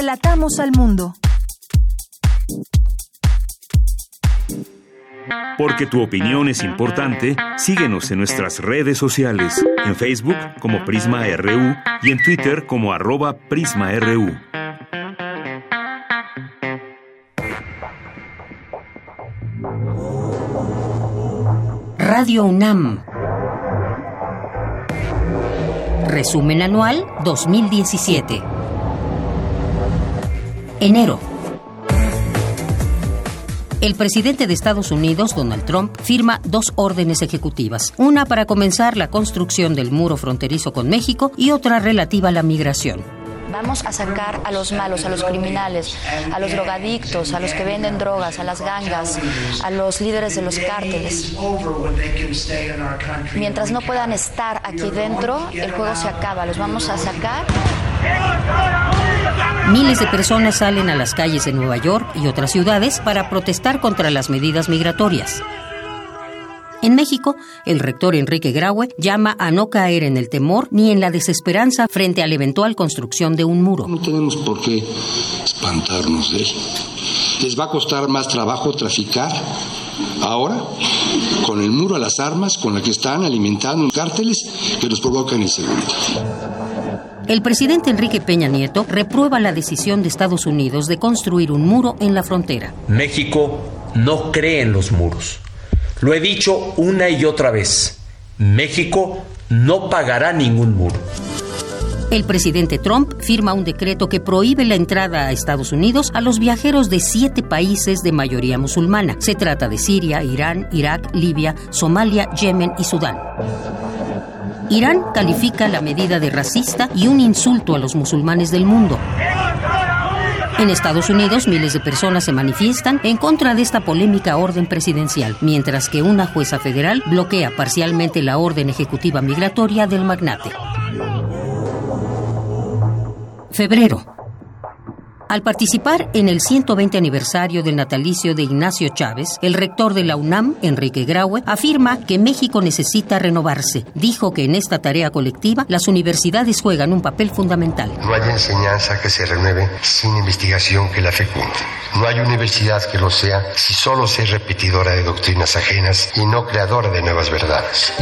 Relatamos al mundo. Porque tu opinión es importante, síguenos en nuestras redes sociales, en Facebook como Prisma RU y en Twitter como arroba PrismaRU. Radio UNAM. Resumen anual 2017. Enero. El presidente de Estados Unidos, Donald Trump, firma dos órdenes ejecutivas, una para comenzar la construcción del muro fronterizo con México y otra relativa a la migración. Vamos a sacar a los malos, a los criminales, a los drogadictos, a los que venden drogas, a las gangas, a los líderes de los cárteles. Mientras no puedan estar aquí dentro, el juego se acaba. Los vamos a sacar. Miles de personas salen a las calles de Nueva York y otras ciudades para protestar contra las medidas migratorias. En México, el rector Enrique Graue llama a no caer en el temor ni en la desesperanza frente a la eventual construcción de un muro. No tenemos por qué espantarnos de él. Les va a costar más trabajo traficar ahora con el muro a las armas con la que están alimentando cárteles que nos provocan inseguridad. El presidente Enrique Peña Nieto reprueba la decisión de Estados Unidos de construir un muro en la frontera. México no cree en los muros. Lo he dicho una y otra vez. México no pagará ningún muro. El presidente Trump firma un decreto que prohíbe la entrada a Estados Unidos a los viajeros de siete países de mayoría musulmana. Se trata de Siria, Irán, Irak, Libia, Somalia, Yemen y Sudán. Irán califica la medida de racista y un insulto a los musulmanes del mundo. En Estados Unidos, miles de personas se manifiestan en contra de esta polémica orden presidencial, mientras que una jueza federal bloquea parcialmente la orden ejecutiva migratoria del magnate. Febrero. Al participar en el 120 aniversario del natalicio de Ignacio Chávez, el rector de la UNAM, Enrique Graue, afirma que México necesita renovarse. Dijo que en esta tarea colectiva las universidades juegan un papel fundamental. No hay enseñanza que se renueve sin investigación que la fecunde. No hay universidad que lo sea si solo se es repetidora de doctrinas ajenas y no creadora de nuevas verdades.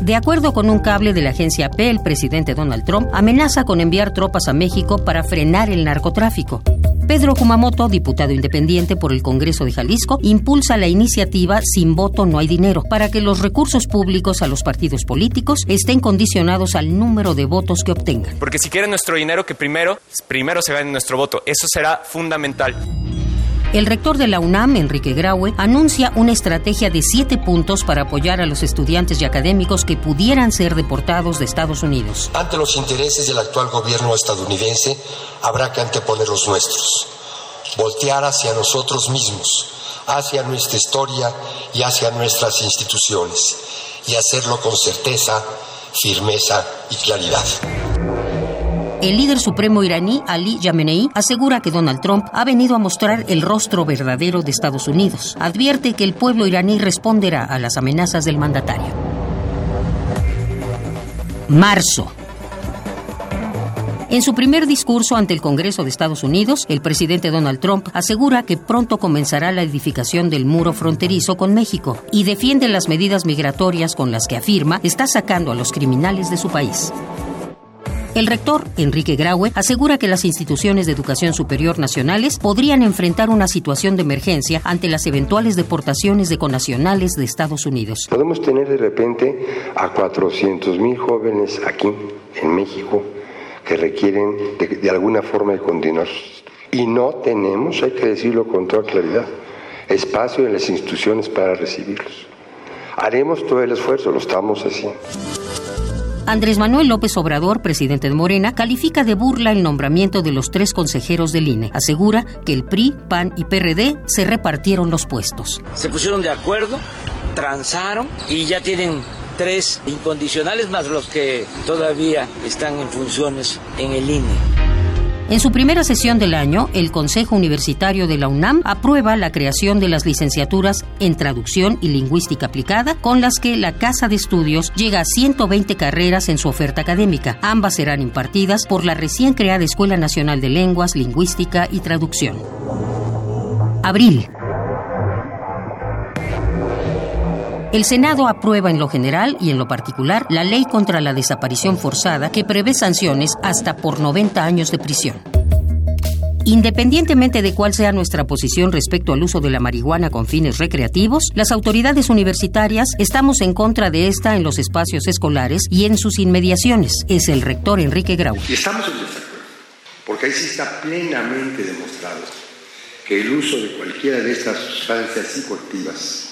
De acuerdo con un cable de la agencia AP, el presidente Donald Trump amenaza con enviar tropas a México para frenar el narcotráfico. Pedro Kumamoto, diputado independiente por el Congreso de Jalisco, impulsa la iniciativa Sin voto no hay dinero para que los recursos públicos a los partidos políticos estén condicionados al número de votos que obtengan. Porque si quieren nuestro dinero, que primero, primero se gane nuestro voto. Eso será fundamental. El rector de la UNAM, Enrique Graue, anuncia una estrategia de siete puntos para apoyar a los estudiantes y académicos que pudieran ser deportados de Estados Unidos. Ante los intereses del actual gobierno estadounidense, habrá que anteponer los nuestros, voltear hacia nosotros mismos, hacia nuestra historia y hacia nuestras instituciones, y hacerlo con certeza, firmeza y claridad. El líder supremo iraní, Ali Yamenei, asegura que Donald Trump ha venido a mostrar el rostro verdadero de Estados Unidos. Advierte que el pueblo iraní responderá a las amenazas del mandatario. Marzo. En su primer discurso ante el Congreso de Estados Unidos, el presidente Donald Trump asegura que pronto comenzará la edificación del muro fronterizo con México y defiende las medidas migratorias con las que afirma está sacando a los criminales de su país. El rector, Enrique Graue, asegura que las instituciones de educación superior nacionales podrían enfrentar una situación de emergencia ante las eventuales deportaciones de conacionales de Estados Unidos. Podemos tener de repente a 400 mil jóvenes aquí en México que requieren de, alguna forma de continuar. Y no tenemos, hay que decirlo con toda claridad, espacio en las instituciones para recibirlos. Haremos todo el esfuerzo, lo estamos haciendo. Andrés Manuel López Obrador, presidente de Morena, califica de burla el nombramiento de los tres consejeros del INE. Asegura que el PRI, PAN y PRD se repartieron los puestos. Se pusieron de acuerdo, transaron y ya tienen tres incondicionales más los que todavía están en funciones en el INE. En su primera sesión del año, el Consejo Universitario de la UNAM aprueba la creación de las licenciaturas en Traducción y Lingüística Aplicada, con las que la Casa de Estudios llega a 120 carreras en su oferta académica. Ambas serán impartidas por la recién creada Escuela Nacional de Lenguas, Lingüística y Traducción. Abril. El Senado aprueba en lo general y en lo particular la ley contra la desaparición forzada que prevé sanciones hasta por 90 años de prisión. Independientemente de cuál sea nuestra posición respecto al uso de la marihuana con fines recreativos, las autoridades universitarias estamos en contra de esta en los espacios escolares y en sus inmediaciones, es el rector Enrique Grau. Y estamos en desacuerdo, porque ahí sí está plenamente demostrado que el uso de cualquiera de estas sustancias psicoactivas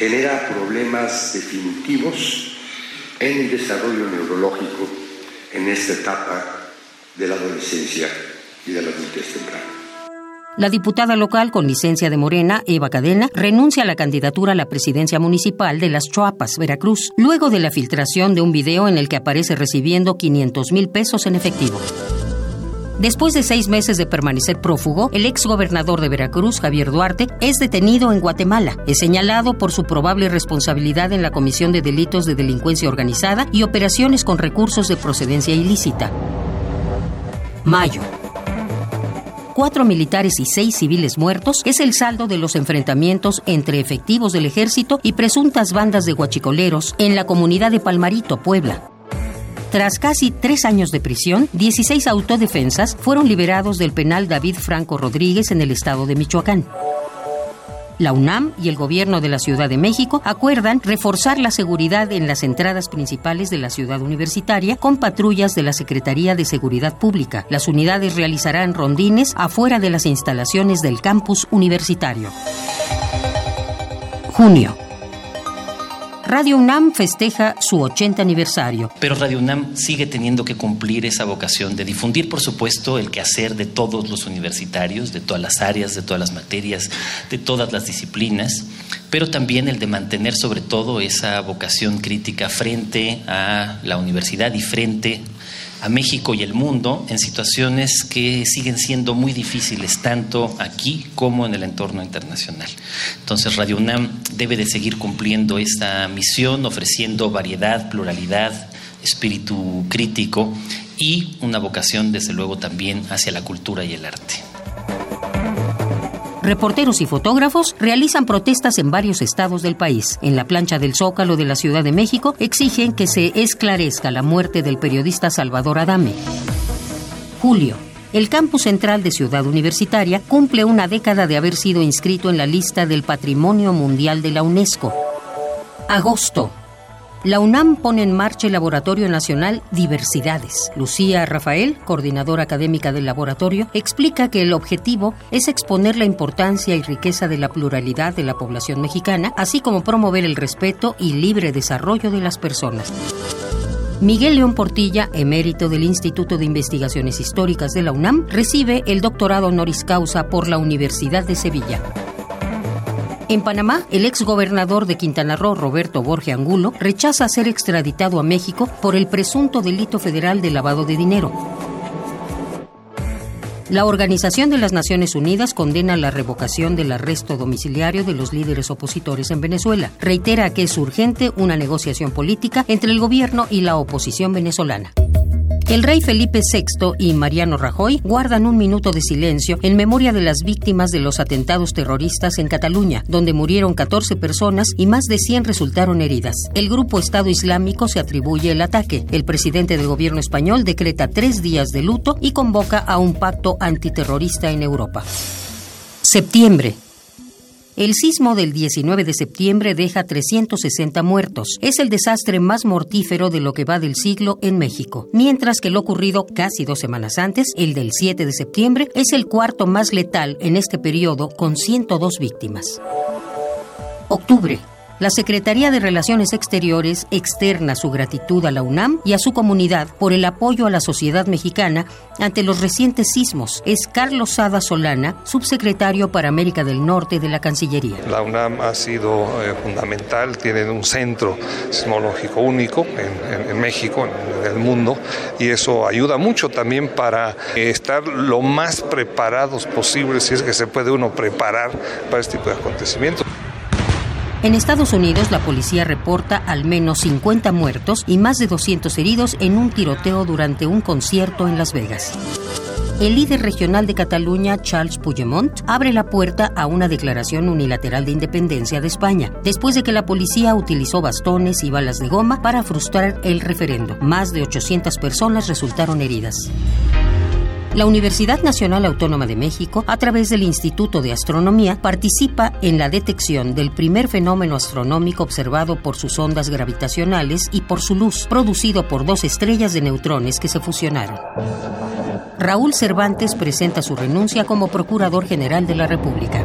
genera problemas definitivos en el desarrollo neurológico en esta etapa de la adolescencia y de la adultez temprana. La diputada local con licencia de Morena, Eva Cadena, renuncia a la candidatura a la presidencia municipal de Las Chuapas, Veracruz, luego de la filtración de un video en el que aparece recibiendo 500 mil pesos en efectivo. Después de seis meses de permanecer prófugo, el ex gobernador de Veracruz, Javier Duarte, es detenido en Guatemala. Es señalado por su probable responsabilidad en la comisión de delitos de delincuencia organizada y operaciones con recursos de procedencia ilícita. Mayo. Cuatro militares y seis civiles muertos es el saldo de los enfrentamientos entre efectivos del ejército y presuntas bandas de guachicoleros en la comunidad de Palmarito, Puebla. Tras casi tres años de prisión, 16 autodefensas fueron liberados del penal David Franco Rodríguez en el estado de Michoacán. La UNAM y el gobierno de la Ciudad de México acuerdan reforzar la seguridad en las entradas principales de la ciudad universitaria con patrullas de la Secretaría de Seguridad Pública. Las unidades realizarán rondines afuera de las instalaciones del campus universitario. Junio. Radio UNAM festeja su 80 aniversario. Pero Radio UNAM sigue teniendo que cumplir esa vocación de difundir, por supuesto, el quehacer de todos los universitarios, de todas las áreas, de todas las materias, de todas las disciplinas, pero también el de mantener sobre todo esa vocación crítica frente a la universidad y frente a México y el mundo en situaciones que siguen siendo muy difíciles tanto aquí como en el entorno internacional. Entonces Radio UNAM debe de seguir cumpliendo esta misión, ofreciendo variedad, pluralidad, espíritu crítico y una vocación desde luego también hacia la cultura y el arte. Reporteros y fotógrafos realizan protestas en varios estados del país. En la plancha del Zócalo de la Ciudad de México exigen que se esclarezca la muerte del periodista Salvador Adame. Julio. El campus central de Ciudad Universitaria cumple una década de haber sido inscrito en la lista del Patrimonio Mundial de la UNESCO. Agosto. La UNAM pone en marcha el Laboratorio Nacional Diversidades. Lucía Rafael, coordinadora académica del laboratorio, explica que el objetivo es exponer la importancia y riqueza de la pluralidad de la población mexicana, así como promover el respeto y libre desarrollo de las personas. Miguel León Portilla, emérito del Instituto de Investigaciones Históricas de la UNAM, recibe el doctorado honoris causa por la Universidad de Sevilla. En Panamá, el ex gobernador de Quintana Roo, Roberto Borge Angulo, rechaza ser extraditado a México por el presunto delito federal de lavado de dinero. La Organización de las Naciones Unidas condena la revocación del arresto domiciliario de los líderes opositores en Venezuela. Reitera que es urgente una negociación política entre el gobierno y la oposición venezolana. El rey Felipe VI y Mariano Rajoy guardan un minuto de silencio en memoria de las víctimas de los atentados terroristas en Cataluña, donde murieron 14 personas y más de 100 resultaron heridas. El grupo Estado Islámico se atribuye el ataque. El presidente del gobierno español decreta tres días de luto y convoca a un pacto antiterrorista en Europa. Septiembre. El sismo del 19 de septiembre deja 360 muertos. Es el desastre más mortífero de lo que va del siglo en México. Mientras que lo ocurrido casi dos semanas antes, el del 7 de septiembre, es el cuarto más letal en este periodo con 102 víctimas. Octubre. La Secretaría de Relaciones Exteriores externa su gratitud a la UNAM y a su comunidad por el apoyo a la sociedad mexicana ante los recientes sismos. Es Carlos Sada Solana, subsecretario para América del Norte de la Cancillería. La UNAM ha sido eh, fundamental, tiene un centro sismológico único en, México, en el mundo, y eso ayuda mucho también para estar lo más preparados posible, si es que se puede uno preparar para este tipo de acontecimientos. En Estados Unidos, la policía reporta al menos 50 muertos y más de 200 heridos en un tiroteo durante un concierto en Las Vegas. El líder regional de Cataluña, Charles Puigdemont, abre la puerta a una declaración unilateral de independencia de España, después de que la policía utilizó bastones y balas de goma para frustrar el referendo. Más de 800 personas resultaron heridas. La Universidad Nacional Autónoma de México, a través del Instituto de Astronomía, participa en la detección del primer fenómeno astronómico observado por sus ondas gravitacionales y por su luz, producido por dos estrellas de neutrones que se fusionaron. Raúl Cervantes presenta su renuncia como Procurador General de la República.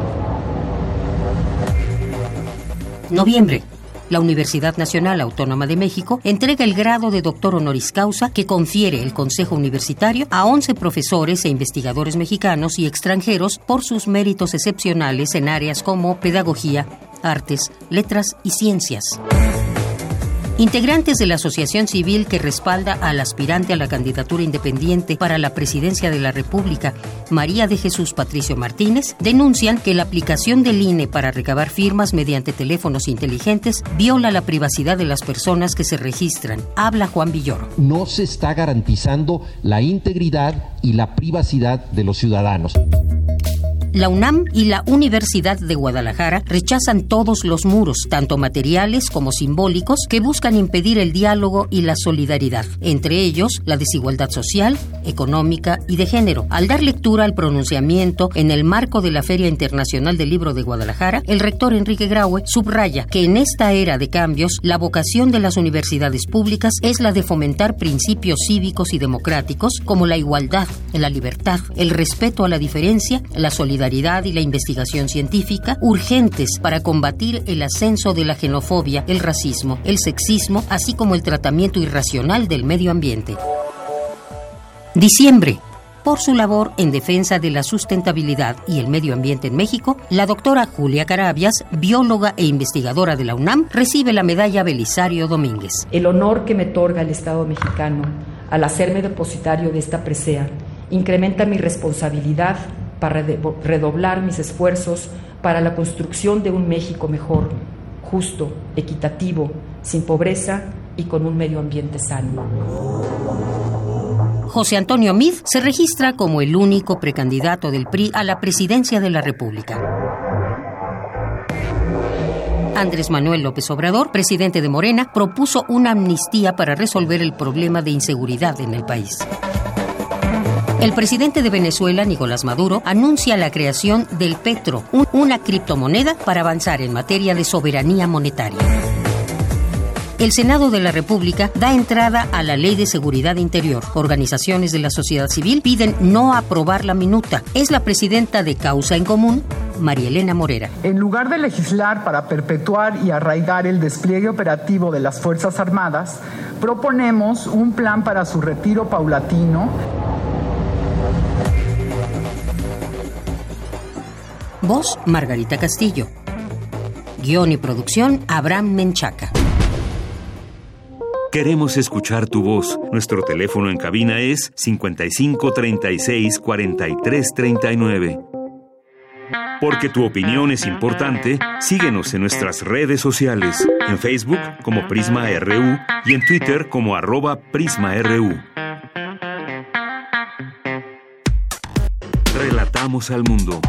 Noviembre la Universidad Nacional Autónoma de México entrega el grado de doctor honoris causa que confiere el Consejo Universitario a 11 profesores e investigadores mexicanos y extranjeros por sus méritos excepcionales en áreas como pedagogía, artes, letras y ciencias. Integrantes de la asociación civil que respalda al aspirante a la candidatura independiente para la presidencia de la República, María de Jesús Patricio Martínez, denuncian que la aplicación del INE para recabar firmas mediante teléfonos inteligentes viola la privacidad de las personas que se registran. Habla Juan Villoro. No se está garantizando la integridad y la privacidad de los ciudadanos. La UNAM y la Universidad de Guadalajara rechazan todos los muros, tanto materiales como simbólicos, que buscan impedir el diálogo y la solidaridad, entre ellos la desigualdad social, económica y de género. Al dar lectura al pronunciamiento en el marco de la Feria Internacional del Libro de Guadalajara, el rector Enrique Graue subraya que en esta era de cambios, la vocación de las universidades públicas es la de fomentar principios cívicos y democráticos como la igualdad, la libertad, el respeto a la diferencia, la solidaridad y la investigación científica urgentes para combatir el ascenso de la xenofobia, el racismo, el sexismo, así como el tratamiento irracional del medio ambiente. Diciembre. Por su labor en defensa de la sustentabilidad y el medio ambiente en México, la doctora Julia Carabias, bióloga e investigadora de la UNAM, recibe la medalla Belisario Domínguez. El honor que me otorga el Estado mexicano al hacerme depositario de esta presea incrementa mi responsabilidad para redoblar mis esfuerzos para la construcción de un México mejor, justo, equitativo, sin pobreza y con un medio ambiente sano. José Antonio Mid se registra como el único precandidato del PRI a la presidencia de la República. Andrés Manuel López Obrador, presidente de Morena, propuso una amnistía para resolver el problema de inseguridad en el país. El presidente de Venezuela, Nicolás Maduro, anuncia la creación del Petro, una criptomoneda para avanzar en materia de soberanía monetaria. El Senado de la República da entrada a la Ley de Seguridad Interior. Organizaciones de la sociedad civil piden no aprobar la minuta. Es la presidenta de Causa en Común, María Elena Morera. En lugar de legislar para perpetuar y arraigar el despliegue operativo de las Fuerzas Armadas, proponemos un plan para su retiro paulatino Voz Margarita Castillo. Guión y producción Abraham Menchaca. Queremos escuchar tu voz. Nuestro teléfono en cabina es 55 36 43 39. Porque tu opinión es importante, síguenos en nuestras redes sociales, en Facebook como Prisma RU y en Twitter como arroba PrismaRU. Relatamos al mundo.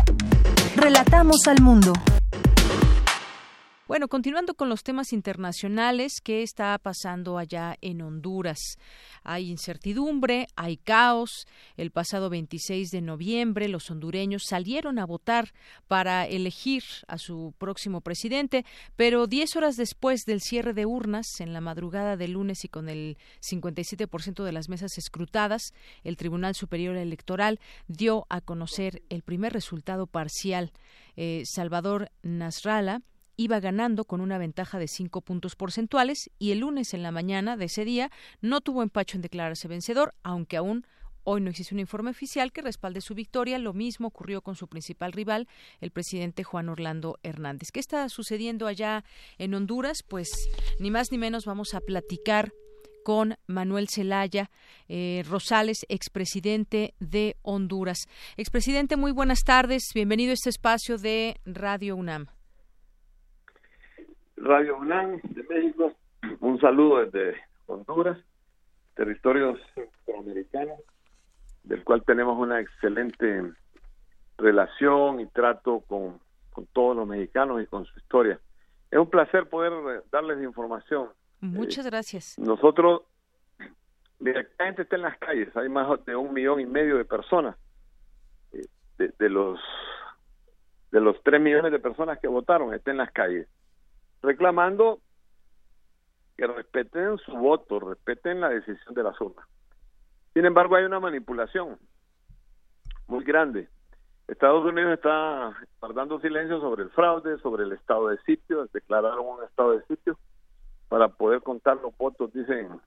Relatamos al mundo. Bueno, continuando con los temas internacionales, ¿qué está pasando allá en Honduras? Hay incertidumbre, hay caos. El pasado 26 de noviembre los hondureños salieron a votar para elegir a su próximo presidente, pero 10 horas después del cierre de urnas, en la madrugada del lunes y con el 57% de las mesas escrutadas, el Tribunal Superior Electoral dio a conocer el primer resultado parcial. Eh, Salvador Nasralla iba ganando con una ventaja de cinco puntos porcentuales y el lunes en la mañana de ese día no tuvo empacho en declararse vencedor, aunque aún Hoy no existe un informe oficial que respalde su victoria. Lo mismo ocurrió con su principal rival, el presidente Juan Orlando Hernández. ¿Qué está sucediendo allá en Honduras? Pues ni más ni menos vamos a platicar con Manuel Zelaya eh, Rosales, expresidente de Honduras. Expresidente, muy buenas tardes. Bienvenido a este espacio de Radio UNAM. Radio UNAM de México, un saludo desde Honduras, territorios centroamericanos del cual tenemos una excelente relación y trato con, todos los mexicanos y con su historia. Es un placer poder eh, darles información. Muchas gracias. Nosotros, gente está en las calles, hay más de un millón y medio de personas, eh, de, los de los tres millones de personas que votaron, están en las calles, reclamando que respeten su voto, respeten la decisión de las urnas. Sin embargo, hay una manipulación muy grande. Estados Unidos está guardando silencio sobre el fraude, sobre el estado de sitio, declararon un estado de sitio para poder contar los votos, dicen,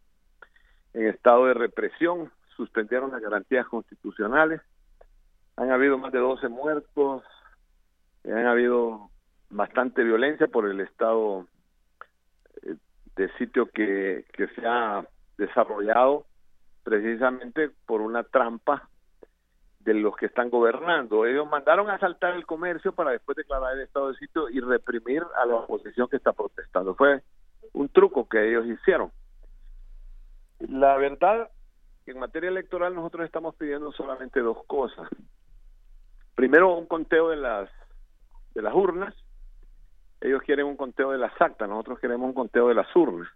en estado de represión, suspendieron las garantías constitucionales, han habido más de 12 muertos, han habido bastante violencia por el estado eh, de sitio que, que se ha desarrollado precisamente por una trampa de los que están gobernando. Ellos mandaron a asaltar el comercio para después declarar el estado de sitio y reprimir a la oposición que está protestando. Fue un truco que ellos hicieron. La verdad, en materia electoral nosotros estamos pidiendo solamente dos cosas. Primero, un conteo de las de las urnas. Ellos quieren un conteo de las actas, nosotros queremos un conteo de las urnas.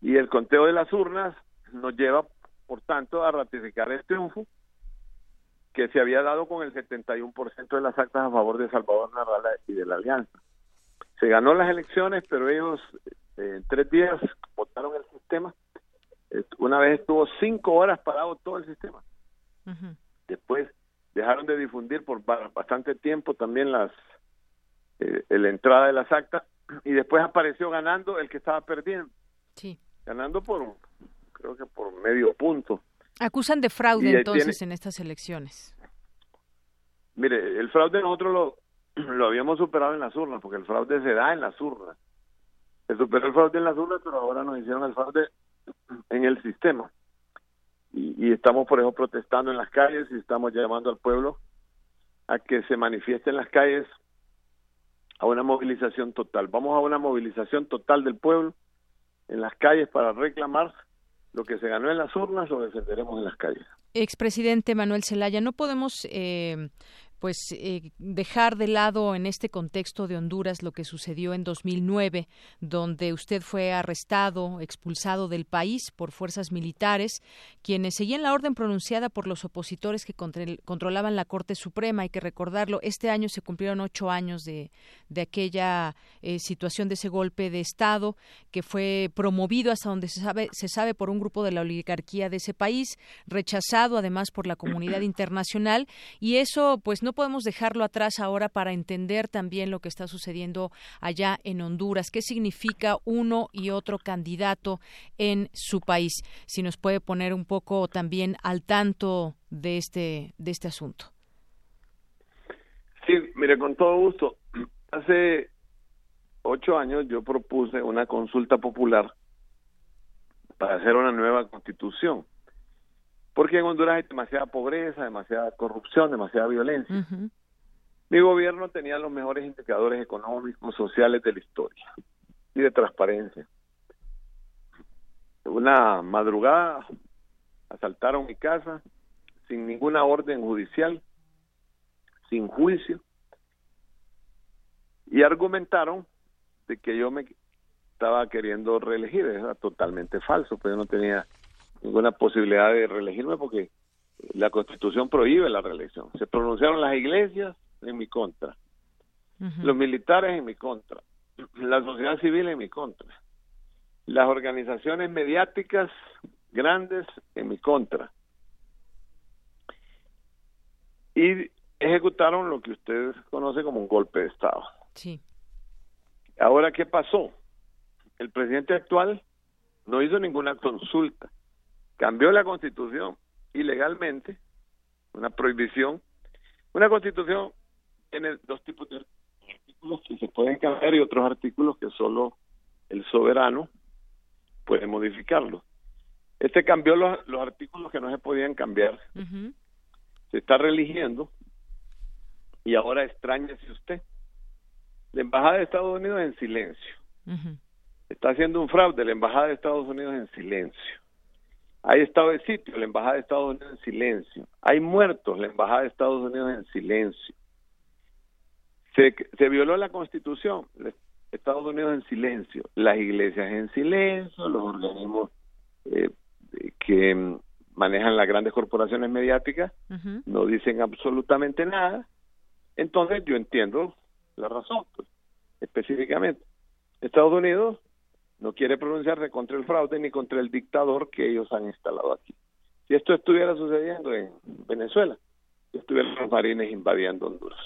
Y el conteo de las urnas nos lleva por tanto, a ratificar el triunfo que se había dado con el 71% de las actas a favor de Salvador Narrala y de la Alianza. Se ganó las elecciones, pero ellos eh, en tres días votaron el sistema. Una vez estuvo cinco horas parado todo el sistema. Después dejaron de difundir por bastante tiempo también las eh, la entrada de las actas y después apareció ganando el que estaba perdiendo. Sí. Ganando por creo que por medio punto. Acusan de fraude entonces en estas elecciones. Mire, el fraude nosotros lo, lo habíamos superado en las urnas, porque el fraude se da en las urnas. Se superó el fraude en las urnas, pero ahora nos hicieron el fraude en el sistema. Y, y estamos, por ejemplo, protestando en las calles y estamos llamando al pueblo a que se manifieste en las calles a una movilización total. Vamos a una movilización total del pueblo en las calles para reclamar lo que se ganó en las urnas lo defenderemos en las calles. Expresidente Manuel Zelaya, no podemos eh, pues eh, dejar de lado en este contexto de Honduras lo que sucedió en 2009, donde usted fue arrestado, expulsado del país por fuerzas militares, quienes seguían la orden pronunciada por los opositores que controlaban la Corte Suprema. Hay que recordarlo, este año se cumplieron ocho años de, de aquella eh, situación de ese golpe de Estado que fue promovido hasta donde se sabe, se sabe por un grupo de la oligarquía de ese país, rechazado además por la comunidad internacional, y eso pues no no podemos dejarlo atrás ahora para entender también lo que está sucediendo allá en Honduras. ¿Qué significa uno y otro candidato en su país? Si nos puede poner un poco también al tanto de este, de este asunto. Sí, mire, con todo gusto. Hace ocho años yo propuse una consulta popular para hacer una nueva constitución porque en Honduras hay demasiada pobreza, demasiada corrupción, demasiada violencia. Mi gobierno tenía los mejores indicadores económicos, sociales de la historia y de transparencia. Una madrugada asaltaron mi casa sin ninguna orden judicial, sin juicio, y argumentaron de que yo me estaba queriendo reelegir. Era totalmente falso, pues yo no tenía ninguna posibilidad de reelegirme porque la constitución prohíbe la reelección. Se pronunciaron las iglesias en mi contra, los militares en mi contra, la sociedad civil en mi contra, las organizaciones mediáticas grandes en mi contra. Y ejecutaron lo que ustedes conocen como un golpe de Estado. Sí. Ahora, ¿qué pasó? El presidente actual no hizo ninguna consulta, cambió la constitución ilegalmente, una prohibición. Una constitución tiene dos tipos de artículos que se pueden cambiar y otros artículos que solo el soberano puede modificarlos. Este cambió los, los artículos que no se podían cambiar. Se está religiendo y ahora extrañese usted. La Embajada de Estados Unidos en silencio. Está haciendo un fraude la Embajada de Estados Unidos en silencio. Hay estado de sitio la Embajada de Estados Unidos en silencio. Hay muertos la Embajada de Estados Unidos en silencio. Se, se violó la Constitución, Estados Unidos en silencio, las iglesias en silencio, los organismos eh, que manejan las grandes corporaciones mediáticas no dicen absolutamente nada. Entonces yo entiendo la razón, pues, específicamente. Estados Unidos no quiere pronunciarse contra el fraude ni contra el dictador que ellos han instalado aquí. Si esto estuviera sucediendo en Venezuela, estuvieran los marines invadiendo Honduras.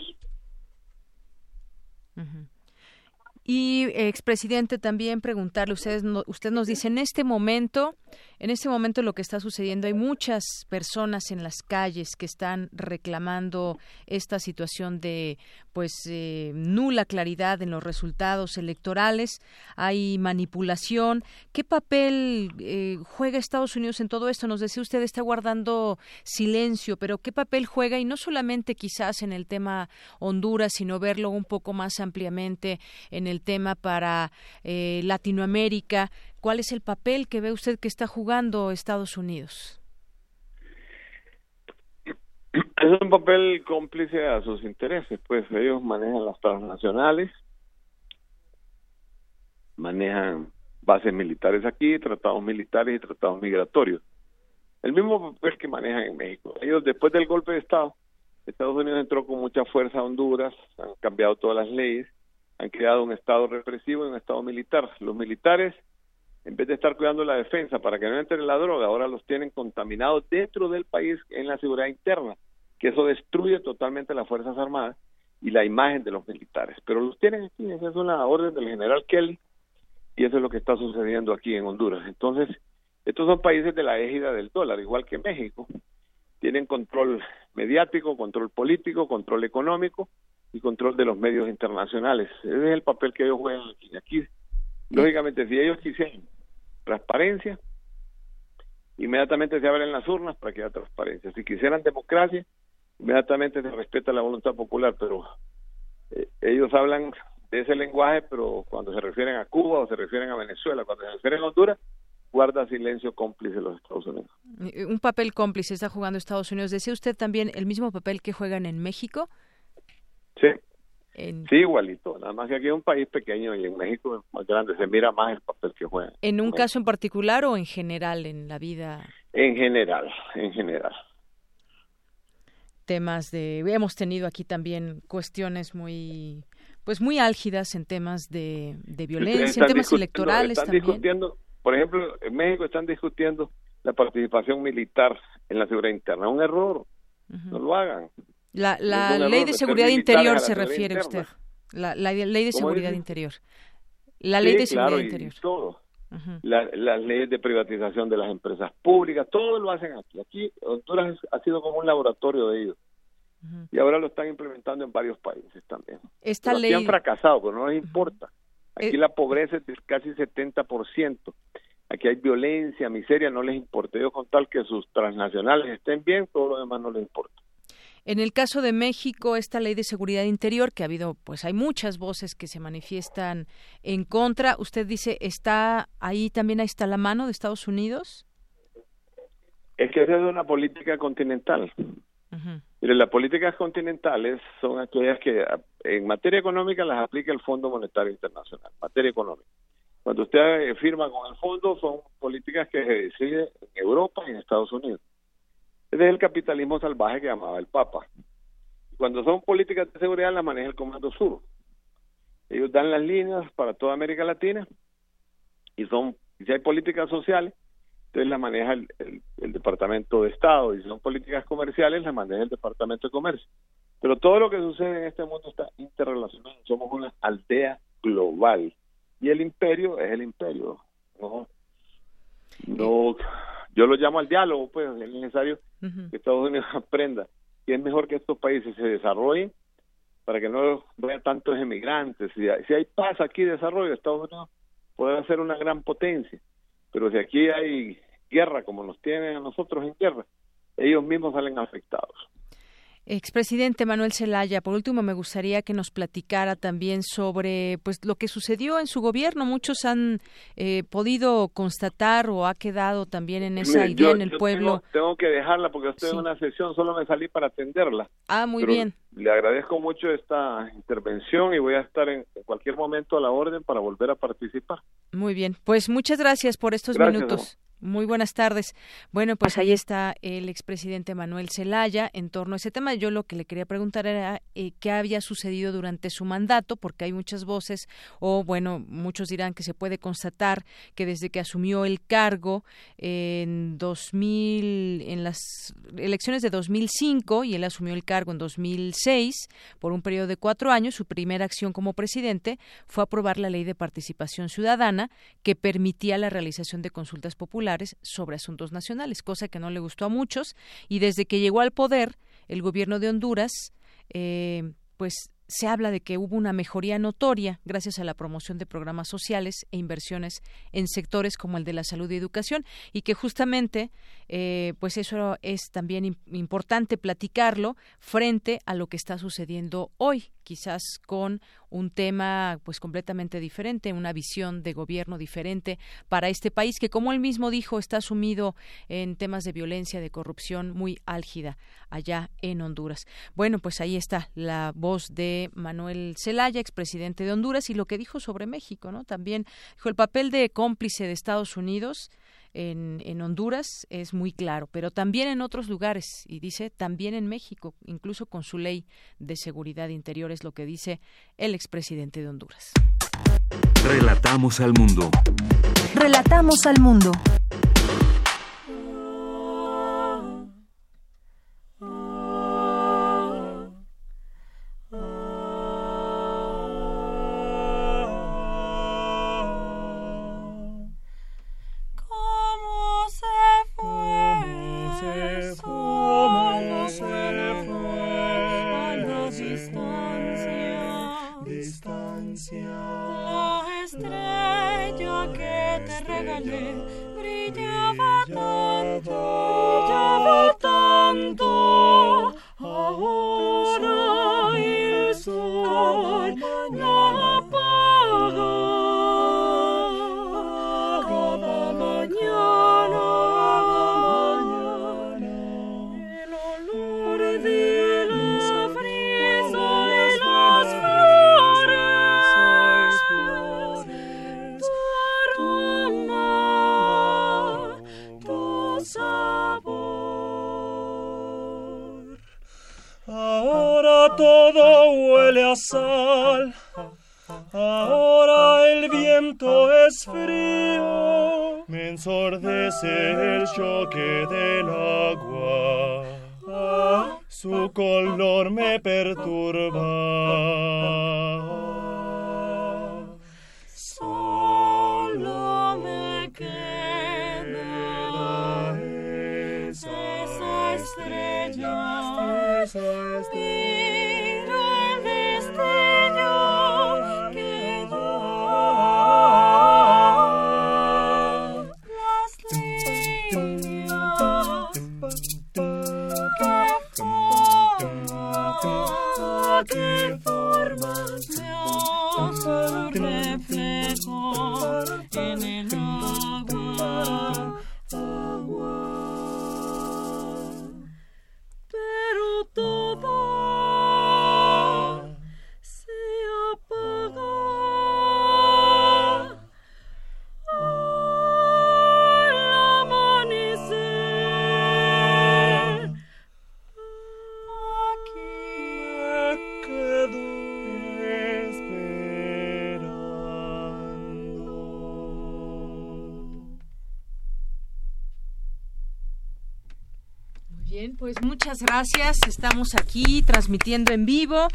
Y expresidente también preguntarle, ustedes, usted nos dice en este momento, en este momento lo que está sucediendo hay muchas personas en las calles que están reclamando esta situación de pues eh, nula claridad en los resultados electorales, hay manipulación. ¿Qué papel eh, juega Estados Unidos en todo esto? Nos decía usted está guardando silencio, pero ¿qué papel juega y no solamente quizás en el tema Honduras, sino verlo un poco más ampliamente en el tema para eh, Latinoamérica? ¿Cuál es el papel que ve usted que está jugando Estados Unidos? Es un papel cómplice a sus intereses, pues ellos manejan las transnacionales, manejan bases militares aquí, tratados militares y tratados migratorios. El mismo papel que manejan en México. Ellos después del golpe de Estado, Estados Unidos entró con mucha fuerza a Honduras, han cambiado todas las leyes, han creado un Estado represivo y un Estado militar. Los militares, en vez de estar cuidando la defensa para que no entre la droga, ahora los tienen contaminados dentro del país en la seguridad interna que eso destruye totalmente las Fuerzas Armadas y la imagen de los militares. Pero los tienen aquí, esa es una orden del general Kelly y eso es lo que está sucediendo aquí en Honduras. Entonces, estos son países de la égida del dólar, igual que México. Tienen control mediático, control político, control económico y control de los medios internacionales. Ese es el papel que ellos juegan aquí. Aquí, lógicamente, si ellos quisieran transparencia, inmediatamente se abren las urnas para que haya transparencia. Si quisieran democracia, inmediatamente se respeta la voluntad popular, pero eh, ellos hablan de ese lenguaje, pero cuando se refieren a Cuba o se refieren a Venezuela, cuando se refieren a Honduras, guarda silencio cómplice los Estados Unidos. Eh, un papel cómplice está jugando Estados Unidos. ¿Decía usted también el mismo papel que juegan en México? Sí. Sí, igualito. Nada más que aquí es un país pequeño y en México es más grande. Se mira más el papel que juegan. ¿En un caso en particular o en general en la vida? En general, en general temas de hemos tenido aquí también cuestiones muy pues muy álgidas en temas de, violencia, en temas electorales están Discutiendo, por ejemplo, en México están discutiendo la participación militar en la seguridad interna. Un error. No lo hagan. La, la ley de seguridad interior se refiere usted. La, ley de seguridad interior. La ley de seguridad interior. todo las leyes de privatización de las empresas públicas, todo lo hacen aquí. Aquí Honduras ha sido como un laboratorio de ellos. Y ahora lo están implementando en varios países también. Esta ley... han fracasado, pero no les importa. Aquí eh, la pobreza es de casi 70%. Aquí hay violencia, miseria, no les importa. Ellos con tal que sus transnacionales estén bien, todo lo demás no les importa. En el caso de México, esta ley de seguridad interior, que ha habido, pues hay muchas voces que se manifiestan en contra. Usted dice, ¿está ahí también ahí está la mano de Estados Unidos? Es que es una política continental. Mire, las políticas continentales son aquellas que en materia económica las aplica el Fondo Monetario Internacional, materia económica. Cuando usted firma con el fondo son políticas que se deciden en Europa y en Estados Unidos es el capitalismo salvaje que llamaba el Papa. Cuando son políticas de seguridad las maneja el Comando Sur. Ellos dan las líneas para toda América Latina y son, si hay políticas sociales, entonces la maneja el, Departamento de Estado y si son políticas comerciales, las maneja el Departamento de Comercio. Pero todo lo que sucede en este mundo está interrelacionado. Somos una aldea global. Y el imperio es el imperio. No, no yo lo llamo al diálogo, pues es necesario que Estados Unidos aprenda que es mejor que estos países se desarrollen para que no vean tantos emigrantes. Si hay, si hay paz aquí, desarrollo, Estados Unidos podrá ser una gran potencia, pero si aquí hay guerra como nos tienen a nosotros en guerra, ellos mismos salen afectados. Expresidente Manuel Zelaya, por último me gustaría que nos platicara también sobre pues lo que sucedió en su gobierno. Muchos han eh, podido constatar o ha quedado también en esa idea en el pueblo. Tengo, que dejarla porque estoy en una sesión, solo me salí para atenderla. Ah, muy bien. Le agradezco mucho esta intervención y voy a estar en, cualquier momento a la orden para volver a participar. Muy bien, pues muchas gracias por estos minutos. Muy buenas tardes. Bueno, pues ahí está el expresidente Manuel Zelaya en torno a ese tema. Yo lo que le quería preguntar era eh, qué había sucedido durante su mandato, porque hay muchas voces, o bueno, muchos dirán que se puede constatar que desde que asumió el cargo en 2000, en las elecciones de 2005 y él asumió el cargo en 2006 por un periodo de cuatro años, su primera acción como presidente fue aprobar la ley de participación ciudadana que permitía la realización de consultas populares sobre asuntos nacionales, cosa que no le gustó a muchos. Y desde que llegó al poder, el gobierno de Honduras, eh, pues se habla de que hubo una mejoría notoria gracias a la promoción de programas sociales e inversiones en sectores como el de la salud y educación y que justamente eh, pues eso es también importante platicarlo frente a lo que está sucediendo hoy quizás con un tema pues completamente diferente, una visión de gobierno diferente para este país que como él mismo dijo está sumido en temas de violencia, de corrupción muy álgida allá en Honduras. Bueno, pues ahí está la voz de Manuel Zelaya, expresidente de Honduras y lo que dijo sobre México, ¿no? También dijo el papel de cómplice de Estados Unidos en, en, Honduras es muy claro, pero también en otros lugares, y dice también en México, incluso con su ley de seguridad interior, es lo que dice el expresidente de Honduras. Relatamos al mundo. Relatamos al mundo. Muchas gracias. Estamos aquí transmitiendo en vivo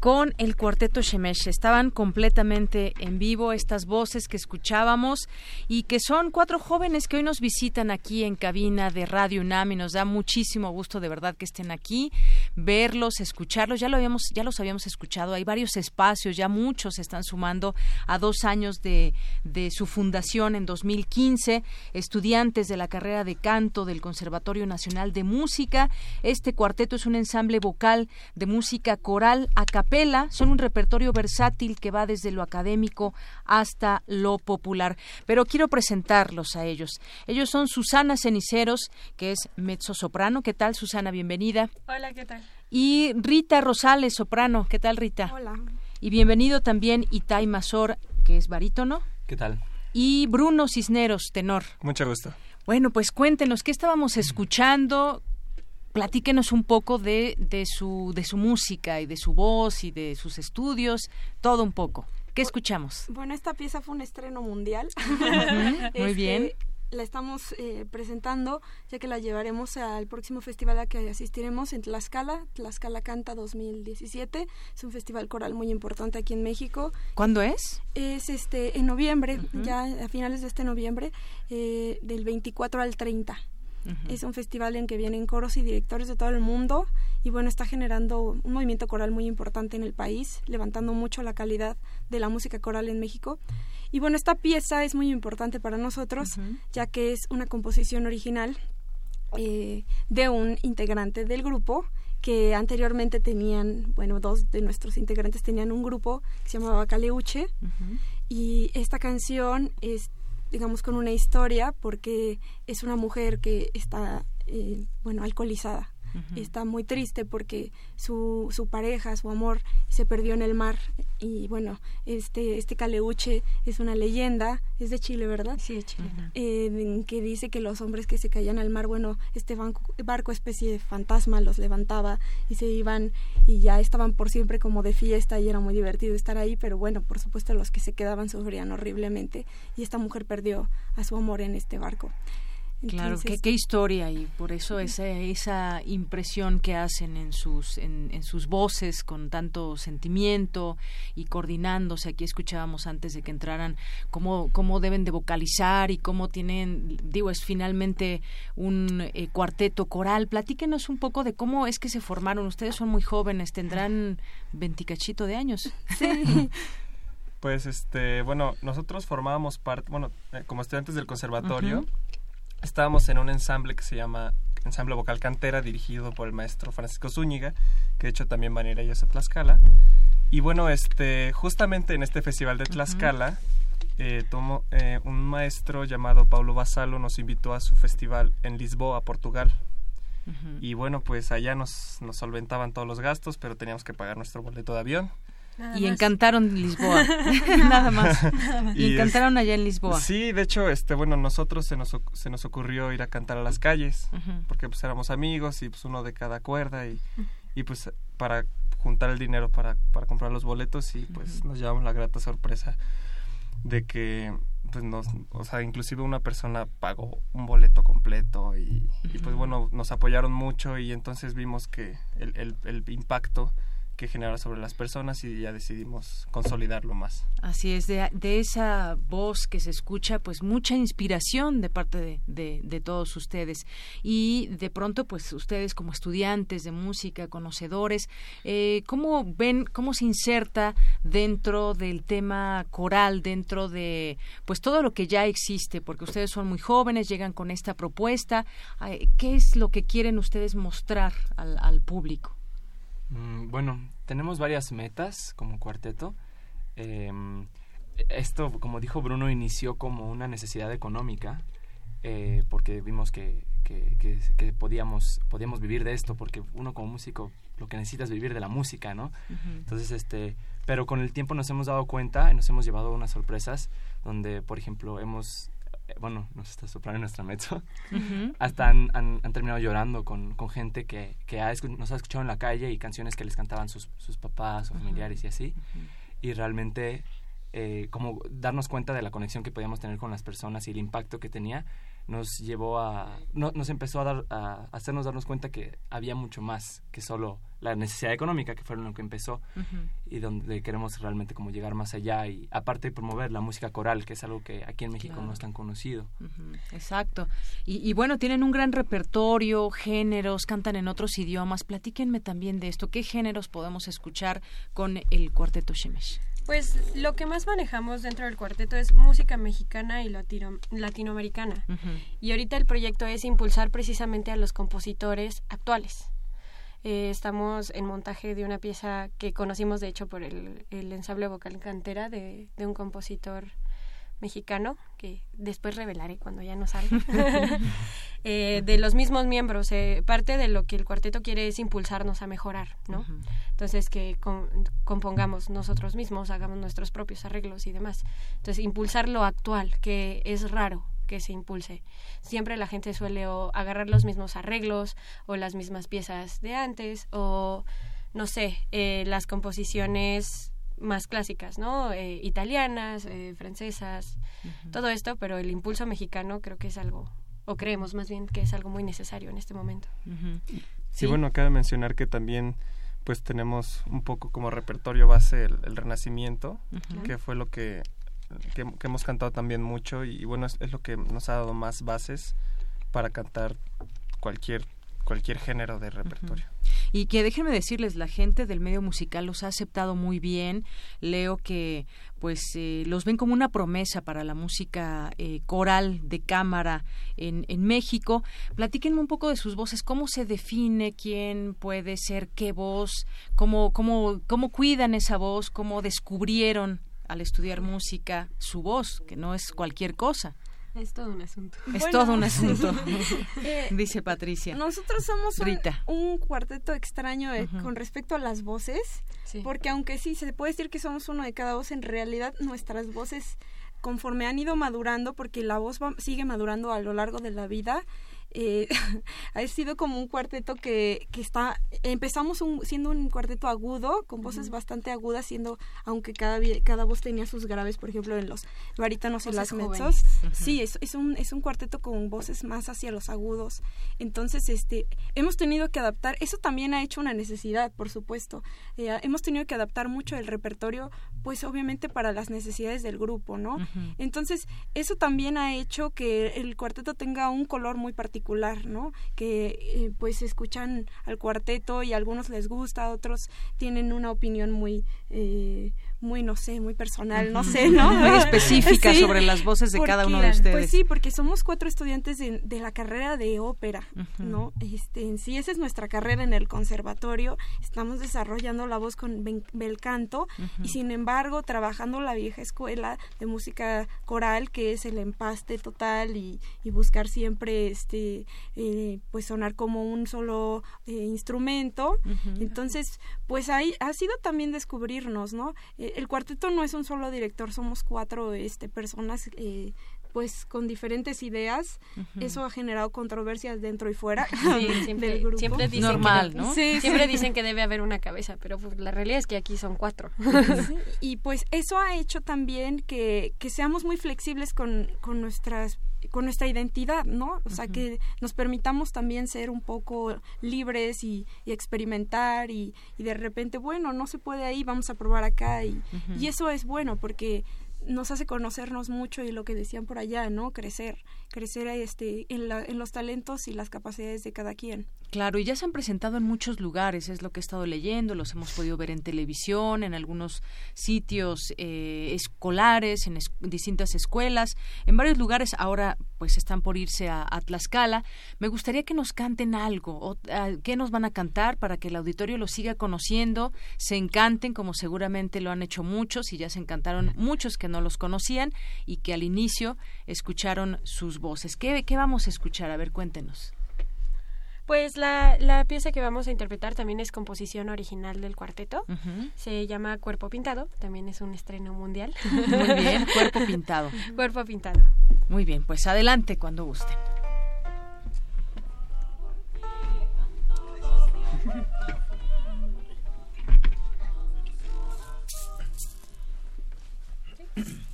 con el cuarteto Shemesh. Estaban completamente en vivo estas voces que escuchábamos y que son cuatro jóvenes que hoy nos visitan aquí en cabina de Radio UNAM y nos da muchísimo gusto de verdad que estén aquí, verlos, escucharlos. Ya lo habíamos, ya los habíamos escuchado. Hay varios espacios, ya muchos se están sumando a dos años de, de su fundación en 2015. Estudiantes de la carrera de canto del Conservatorio Nacional de Música. Este cuarteto es un ensamble vocal de música coral a capella son un repertorio versátil que va desde lo académico hasta lo popular. Pero quiero presentarlos a ellos. Ellos son Susana Ceniceros, que es mezzo soprano. ¿Qué tal, Susana? Bienvenida. Hola, ¿qué tal? Y Rita Rosales, soprano. ¿Qué tal, Rita? Hola. Y bienvenido también Itai Mazor, que es barítono. ¿Qué tal? Y Bruno Cisneros, tenor. Mucho gusto. Bueno, pues cuéntenos, ¿qué estábamos escuchando? platíquenos un poco de, de, su, de su música y de su voz y de sus estudios, todo un poco. ¿Qué escuchamos? Bueno, esta pieza fue un estreno mundial. Muy este, bien. La estamos eh, presentando ya que la llevaremos al próximo festival a que asistiremos en Tlaxcala, Tlaxcala Canta 2017. Es un festival coral muy importante aquí en México. ¿Cuándo es? Es este en noviembre, ya a finales de este noviembre, eh, del 24 al 30. Es un festival en que vienen coros y directores de todo el mundo y bueno, está generando un movimiento coral muy importante en el país, levantando mucho la calidad de la música coral en México. Y bueno, esta pieza es muy importante para nosotros, ya que es una composición original eh, de un integrante del grupo que anteriormente tenían, bueno, dos de nuestros integrantes tenían un grupo que se llamaba Caleuche. Y esta canción es digamos, con una historia porque es una mujer que está, eh, bueno, alcoholizada. Está muy triste porque su, su pareja, su amor, se perdió en el mar. Y bueno, este, este caleuche es una leyenda, es de Chile, ¿verdad? Sí, de Chile. Eh, que dice que los hombres que se caían al mar, bueno, este barco, barco especie de fantasma los levantaba y se iban y ya estaban por siempre como de fiesta y era muy divertido estar ahí, pero bueno, por supuesto los que se quedaban sufrían horriblemente y esta mujer perdió a su amor en este barco claro, qué, qué, historia y por eso esa, esa impresión que hacen en sus, en, en, sus voces con tanto sentimiento y coordinándose. Aquí escuchábamos antes de que entraran cómo, cómo deben de vocalizar y cómo tienen, digo, es finalmente un eh, cuarteto coral. Platíquenos un poco de cómo es que se formaron. Ustedes son muy jóvenes, tendrán veinticachito de años. Sí. Pues este, bueno, nosotros formábamos parte, bueno, eh, como estudiantes del conservatorio, estábamos en un ensamble que se llama Ensamble Vocal Cantera, dirigido por el maestro Francisco Zúñiga, que de hecho también van a ir ellos a Tlaxcala. Y bueno, este, justamente en este festival de Tlaxcala, eh, eh, un maestro llamado Paulo Basalo nos invitó a su festival en Lisboa, Portugal. Y bueno, pues allá nos, nos solventaban todos los gastos, pero teníamos que pagar nuestro boleto de avión y encantaron Lisboa, nada más. y, encantaron allá en Lisboa. Sí, de hecho, este, bueno, nosotros se nos, se nos ocurrió ir a cantar a las calles, porque pues éramos amigos y pues uno de cada cuerda y, y pues para juntar el dinero para, para comprar los boletos y pues nos llevamos la grata sorpresa de que pues nos, o sea, inclusive una persona pagó un boleto completo y, y pues bueno, nos apoyaron mucho y entonces vimos que el, el, el impacto que genera sobre las personas y ya decidimos consolidarlo más. Así es, de, esa voz que se escucha, pues mucha inspiración de parte de, de, todos ustedes. Y de pronto, pues ustedes como estudiantes de música, conocedores, eh, ¿cómo ven, cómo se inserta dentro del tema coral, dentro de, pues todo lo que ya existe? Porque ustedes son muy jóvenes, llegan con esta propuesta. ¿Qué es lo que quieren ustedes mostrar al, al público? Mm, bueno, tenemos varias metas como cuarteto. Em, esto, como dijo Bruno, inició como una necesidad económica, eh, porque vimos que, que, podíamos, podíamos vivir de esto, porque uno como músico lo que necesita es vivir de la música, ¿no? Entonces, este, pero con el tiempo nos hemos dado cuenta y nos hemos llevado unas sorpresas donde, por ejemplo, hemos bueno, nos está soprando nuestra mezzo, hasta han, han, terminado llorando con, con gente que, que ha, nos ha escuchado en la calle y canciones que les cantaban sus, sus papás o familiares y así. Y realmente eh, como darnos cuenta de la conexión que podíamos tener con las personas y el impacto que tenía, nos llevó a, no, nos empezó a, dar, a hacernos darnos cuenta que había mucho más que solo la necesidad económica, que fue lo que empezó, y donde queremos realmente como llegar más allá y aparte promover la música coral, que es algo que aquí en México no es tan conocido. Exacto. Y, y, bueno, tienen un gran repertorio, géneros, cantan en otros idiomas. Platíquenme también de esto. ¿Qué géneros podemos escuchar con el cuarteto Shemesh? Pues lo que más manejamos dentro del cuarteto es música mexicana y latino, latinoamericana. Y ahorita el proyecto es impulsar precisamente a los compositores actuales. Eh, estamos en montaje de una pieza que conocimos de hecho por el, el ensable vocal cantera de, de un compositor mexicano, que después revelaré cuando ya no salga, eh, de los mismos miembros. Eh, parte de lo que el cuarteto quiere es impulsarnos a mejorar, ¿no? Entonces, que compongamos nosotros mismos, hagamos nuestros propios arreglos y demás. Entonces, impulsar lo actual, que es raro que se impulse. Siempre la gente suele o agarrar los mismos arreglos o las mismas piezas de antes o, no sé, eh, las composiciones más clásicas, ¿no? Eh, italianas, eh, francesas, todo esto, pero el impulso mexicano creo que es algo, o creemos más bien que es algo muy necesario en este momento. sí. bueno, cabe mencionar que también pues tenemos un poco como repertorio base el, Renacimiento, que fue lo que, que, hemos cantado también mucho y, bueno, es, es lo que nos ha dado más bases para cantar cualquier cualquier género de repertorio. Y que déjenme decirles, la gente del medio musical los ha aceptado muy bien. Leo que pues eh, los ven como una promesa para la música eh, coral de cámara en, en México. Platíquenme un poco de sus voces, cómo se define quién puede ser qué voz, cómo, cómo, cómo cuidan esa voz, cómo descubrieron al estudiar música su voz, que no es cualquier cosa. Es todo un asunto. Es todo un asunto, eh, dice Patricia. Nosotros somos un, cuarteto extraño eh, con respecto a las voces, porque aunque sí se puede decir que somos uno de cada voz, en realidad nuestras voces conforme han ido madurando, porque la voz sigue madurando a lo largo de la vida, eh, ha sido como un cuarteto que, que está, empezamos siendo un cuarteto agudo, con voces bastante agudas, siendo, aunque cada, cada voz tenía sus graves, por ejemplo, en los barítonos y las mezzos. Sí, es, es, un, es un cuarteto con voces más hacia los agudos. Entonces, este, hemos tenido que adaptar, eso también ha hecho una necesidad, por supuesto. Eh, hemos tenido que adaptar mucho el repertorio, pues obviamente para las necesidades del grupo, ¿no? Entonces, eso también ha hecho que el cuarteto tenga un color muy particular ¿no? Que eh, pues escuchan al cuarteto y a algunos les gusta, otros tienen una opinión muy eh, muy, no sé, muy personal, no sé, ¿no? Muy específica sobre las voces de cada uno de ustedes. Pues sí, porque somos cuatro estudiantes de, la carrera de ópera, ¿no? Este, en sí, esa es nuestra carrera en el conservatorio. Estamos desarrollando la voz con bel canto y sin embargo trabajando la vieja escuela de música coral que es el empaste total y, buscar siempre este eh, pues sonar como un solo eh, instrumento. Entonces, pues ahí ha sido también descubrirnos, ¿no? Eh, el cuarteto no es un solo director, somos cuatro este, personas eh, pues con diferentes ideas. Eso ha generado controversias dentro y fuera siempre, del grupo. Siempre dicen Normal, ¿no? siempre dicen que debe haber una cabeza, pero pues, la realidad es que aquí son cuatro. y pues eso ha hecho también que, que seamos muy flexibles con, con nuestras con nuestra identidad, ¿no? O sea, que nos permitamos también ser un poco libres y, experimentar y, y, de repente, bueno, no se puede ahí, vamos a probar acá y, y eso es bueno porque nos hace conocernos mucho y lo que decían por allá, ¿no? Crecer, crecer este, en, la, en los talentos y las capacidades de cada quien. Claro, y ya se han presentado en muchos lugares, es lo que he estado leyendo, los hemos podido ver en televisión, en algunos sitios eh, escolares, en distintas escuelas, en varios lugares. Ahora, pues están por irse a, Tlaxcala. Me gustaría que nos canten algo. O, ¿Qué nos van a cantar para que el auditorio lo siga conociendo, se encanten, como seguramente lo han hecho muchos y ya se encantaron muchos que no los conocían y que al inicio escucharon sus voces? ¿Qué, qué vamos a escuchar? A ver, cuéntenos. Pues la, la, pieza que vamos a interpretar también es composición original del cuarteto. Se llama Cuerpo Pintado, también es un estreno mundial. Muy bien, Cuerpo Pintado. Cuerpo Pintado. Muy bien, pues adelante cuando gusten.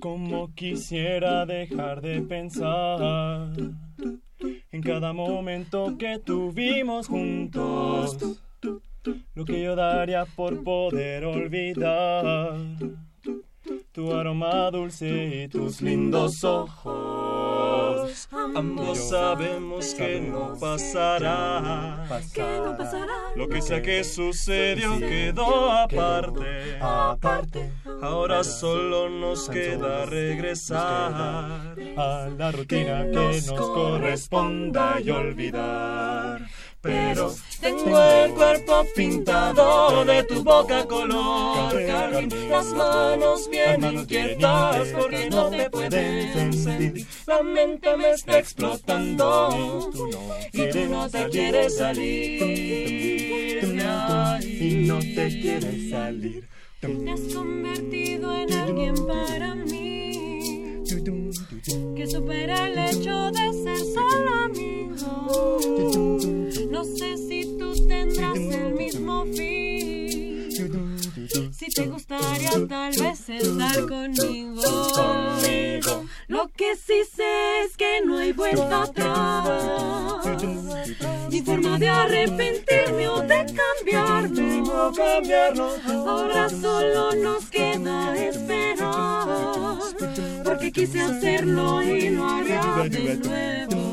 Como quisiera dejar de pensar en cada momento que tuvimos juntos. Lo que yo daría por poder olvidar tu aroma dulce y tus lindos ojos. Ambos sabemos que no pasará. Lo que sea que sucedió quedó aparte. Ahora solo nos queda regresar a la rutina que nos corresponda y olvidar pero tengo el cuerpo pintado de tu boca color. Carmín, las manos bien inquietas porque no te pueden sentir, la mente me está explotando y tú no te quieres salir y no te quieres salir. Te has convertido en alguien para mí. que supera el hecho de ser solo No sé si tú tendrás el mismo fin. Si te gustaría tal vez estar conmigo. Lo que sí sé es que no hay vuelta atrás. Ni forma de arrepentirme o de cambiarme. Ahora solo nos queda esperar. Porque quise hacerlo y lo haré de nuevo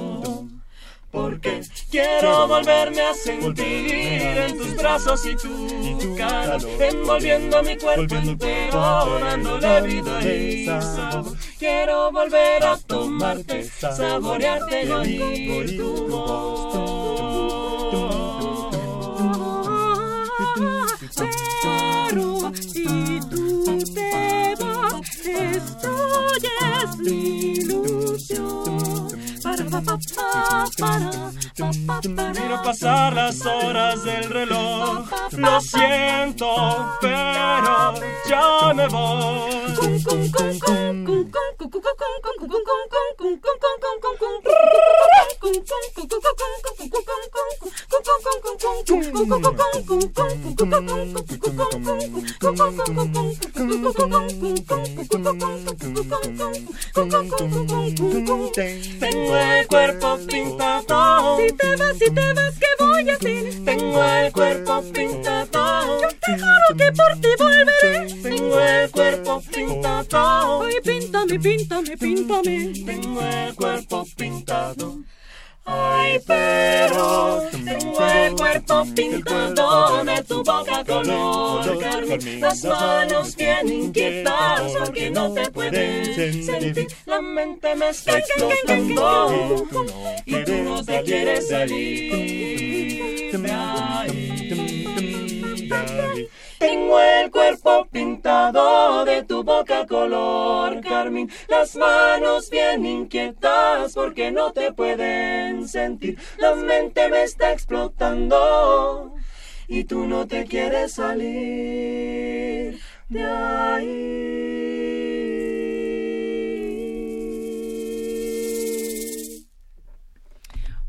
porque quiero volverme a sentir en tus brazos y tu calor, envolviendo mi cuerpo entero, dándole vida y sabor. Quiero volver a tomarte, saborearte y oír tu voz. Pero si tú te vas, destruyes mi ilusión. Quiero pasar las horas del reloj. Lo siento, pero ya me voy. Tengo el cuerpo pintado. Si te vas, si te vas, ¿qué voy a hacer? Tengo el cuerpo pintado. Yo te juro que por ti volveré. Tengo el cuerpo pintado. Ay, píntame, píntame, píntame. Tengo el cuerpo pintado. Ay, pero tengo el cuerpo pintado de tu boca color carmín. Las manos bien inquietas porque no te pueden sentir. La mente me está explotando y tú no te quieres salir de ahí. Tengo el cuerpo pintado de tu boca color carmín, las manos bien inquietas porque no te pueden sentir, la mente me está explotando y tú no te quieres salir de ahí.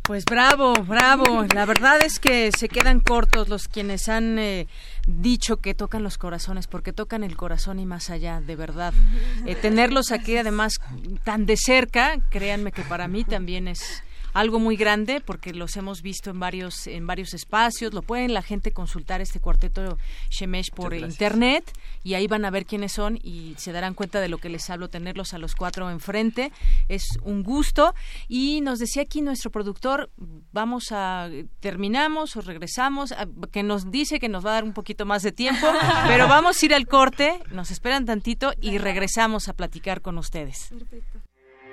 Pues bravo, bravo. La verdad es que se quedan cortos los quienes han eh, dicho que tocan los corazones, porque tocan el corazón y más allá, de verdad. Eh, tenerlos aquí además tan de cerca, créanme que para mí también es algo muy grande porque los hemos visto en varios en varios espacios. Lo pueden la gente consultar este cuarteto Shemesh por internet y ahí van a ver quiénes son y se darán cuenta de lo que les hablo tenerlos a los cuatro enfrente. Es un gusto. Y nos decía aquí nuestro productor vamos a terminamos o regresamos a- que nos dice que nos va a dar un poquito más de tiempo pero vamos a ir al corte nos esperan tantito y regresamos a platicar con ustedes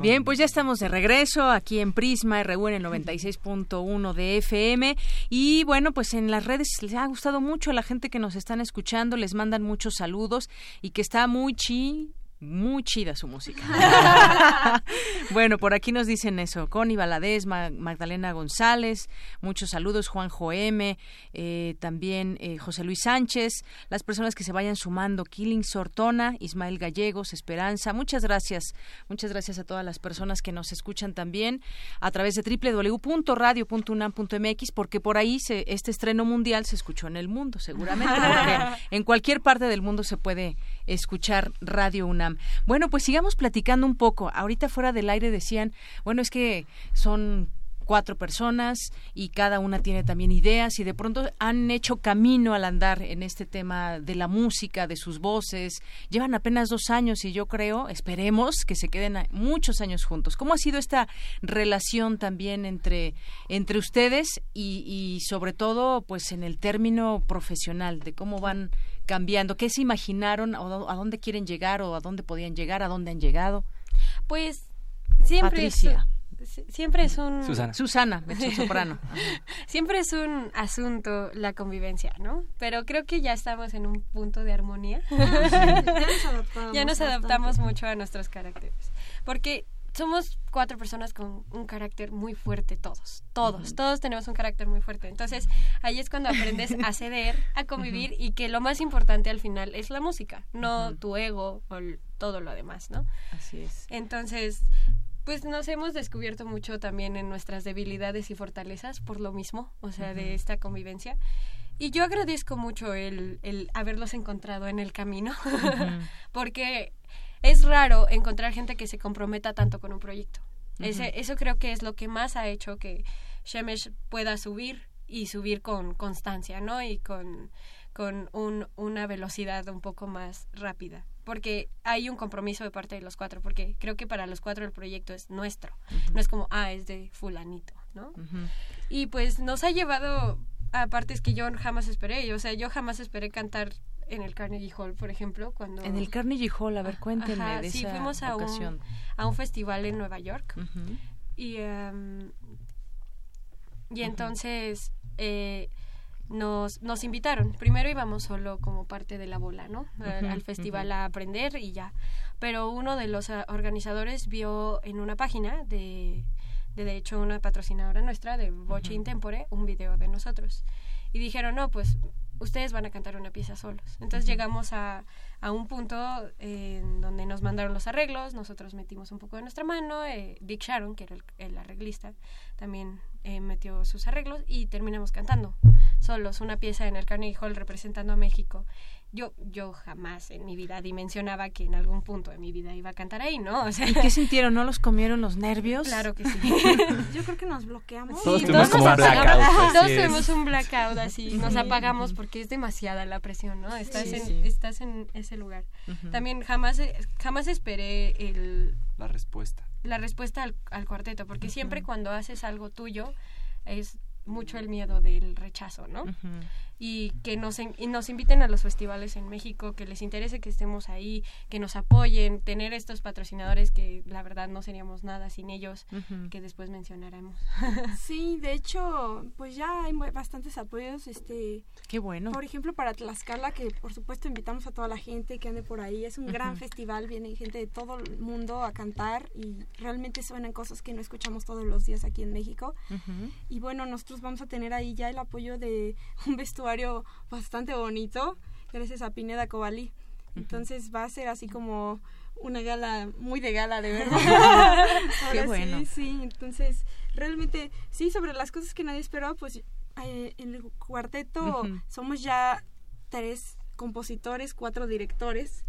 Bien, pues ya estamos de regreso aquí en Prisma RU en el 96.1 de FM y bueno, pues en las redes les ha gustado mucho a la gente que nos están escuchando, les mandan muchos saludos y que está muy chi muy chida su música. bueno, por aquí nos dicen eso. Connie Valadez, Magdalena González, muchos saludos. Juan Joeme, eh, también eh, José Luis Sánchez, las personas que se vayan sumando. Killing Sortona, Ismael Gallegos, Esperanza. Muchas gracias. Muchas gracias a todas las personas que nos escuchan también a través de www.radio.unam.mx porque por ahí se, este estreno mundial se escuchó en el mundo, seguramente. en cualquier parte del mundo se puede escuchar Radio UNAM. Bueno, pues sigamos platicando un poco. Ahorita fuera del aire decían, bueno, es que son cuatro personas y cada una tiene también ideas y de pronto han hecho camino al andar en este tema de la música, de sus voces. Llevan apenas dos años y yo creo, esperemos que se queden muchos años juntos. ¿Cómo ha sido esta relación también entre, entre ustedes y, y sobre todo pues en el término profesional de cómo van cambiando? ¿Qué se imaginaron? O ¿A dónde quieren llegar o a dónde podían llegar? ¿A dónde han llegado? Pues siempre Patricia siempre es un Susana, Susana soprano. siempre es un asunto la convivencia, ¿no? Pero creo que ya estamos en un punto de armonía. ya nos adaptamos. mucho a nuestros caracteres, porque somos cuatro personas con un carácter muy fuerte todos, todos, todos tenemos un carácter muy fuerte. Entonces, ahí es cuando aprendes a ceder, a convivir y que lo más importante al final es la música, no tu ego o todo lo demás, ¿no? Así es. Entonces, pues nos hemos descubierto mucho también en nuestras debilidades y fortalezas por lo mismo, o sea, de esta convivencia. Y yo agradezco mucho el, el haberlos encontrado en el camino, porque es raro encontrar gente que se comprometa tanto con un proyecto. Ese, eso creo que es lo que más ha hecho que Shemesh pueda subir y subir con constancia, ¿no? Y con, con un, una velocidad un poco más rápida porque hay un compromiso de parte de los cuatro, porque creo que para los cuatro el proyecto es nuestro, no es como, ah, es de fulanito, ¿no? Y pues nos ha llevado a partes que yo jamás esperé, o sea, yo jamás esperé cantar en el Carnegie Hall, por ejemplo, cuando... En el Carnegie Hall, a ver, cuéntenme de sí, fuimos a Un, a un festival en Nueva York y, em, y entonces... Eh, nos, nos invitaron. Primero íbamos solo como parte de la bola, ¿no? al, festival a aprender y ya. Pero uno de los ah, organizadores vio en una página de, de, hecho, una patrocinadora nuestra, de Voce Intempore, un video de nosotros. Y dijeron, no, pues ustedes van a cantar una pieza solos. Entonces llegamos a, a un punto en donde nos mandaron los arreglos, nosotros metimos un poco de nuestra mano, eh, Dick Sharon, que era el arreglista, también eh, metió sus arreglos y terminamos cantando solos una pieza en el Carnegie Hall representando a México. Yo, yo jamás en mi vida dimensionaba que en algún punto de mi vida iba a cantar ahí, ¿no? O sea, ¿Y qué sintieron? ¿No los comieron los nervios? Claro que sí. yo creo que nos bloqueamos. Todos tuvimos como un blackout. Todos tuvimos un blackout así. Nos apagamos porque es demasiada la presión, ¿no? Estás, en, estás en ese lugar. También jamás, jamás esperé el... La respuesta la respuesta al, al cuarteto, porque siempre cuando haces algo tuyo es mucho el miedo del rechazo, ¿no? Y que nos, y nos inviten a los festivales en México, que les interese que estemos ahí, que nos apoyen, tener estos patrocinadores que la verdad no seríamos nada sin ellos, que después mencionaremos. sí, de hecho, pues ya hay bastantes apoyos, este... Qué bueno. Por ejemplo, para Tlaxcala, que por supuesto invitamos a toda la gente que ande por ahí, es un gran festival, viene gente de todo el mundo a cantar y realmente suenan cosas que no escuchamos todos los días aquí en México. Y bueno, nosotros vamos a tener ahí ya el apoyo de un vestuario bastante bonito gracias a Pineda Cobalí. Entonces va a ser así como una gala muy de gala, de verdad. Qué bueno. Sí, sí, entonces realmente, sí, sobre las cosas que nadie esperaba, pues eh, en el cuarteto somos ya tres compositores, cuatro directores,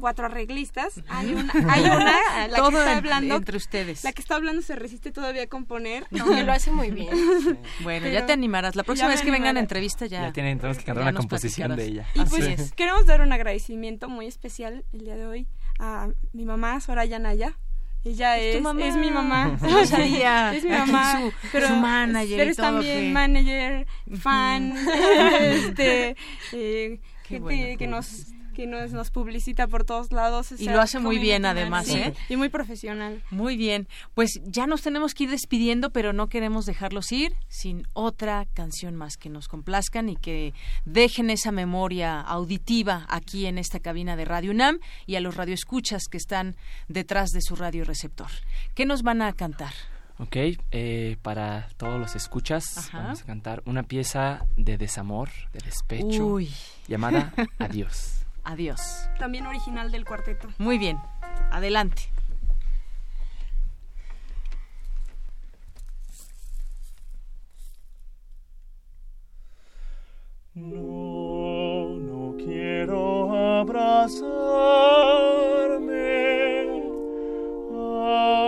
cuatro arreglistas. Hay una, hay una la que está hablando entre ustedes. La que está hablando se resiste todavía a componer, que lo hace muy bien. Bueno, ya te animarás. La próxima vez que vengan a entrevista ya. Ya tienen tenemos que cantar una composición de ella. Y pues queremos dar un agradecimiento muy especial el día de hoy a mi mamá Soraya Naya ella es, es, mi mamá. No sabía. es mi mamá. Su, pero, su manager. Pero es también manager, fan, este, eh, gente que nos que nos, nos publicita por todos lados. Y lo hace muy bien además, ¿eh? Y muy profesional. Muy bien. Pues ya nos tenemos que ir despidiendo, pero no queremos dejarlos ir sin otra canción más que nos complazcan y que dejen esa memoria auditiva aquí en esta cabina de Radio UNAM y a los radioescuchas que están detrás de su radio receptor. ¿Qué nos van a cantar? Ok, eh, para todos los escuchas vamos a cantar una pieza de desamor, de despecho, llamada Adiós. Adiós. También original del cuarteto. Muy bien. Adelante. No, no quiero abrazarme a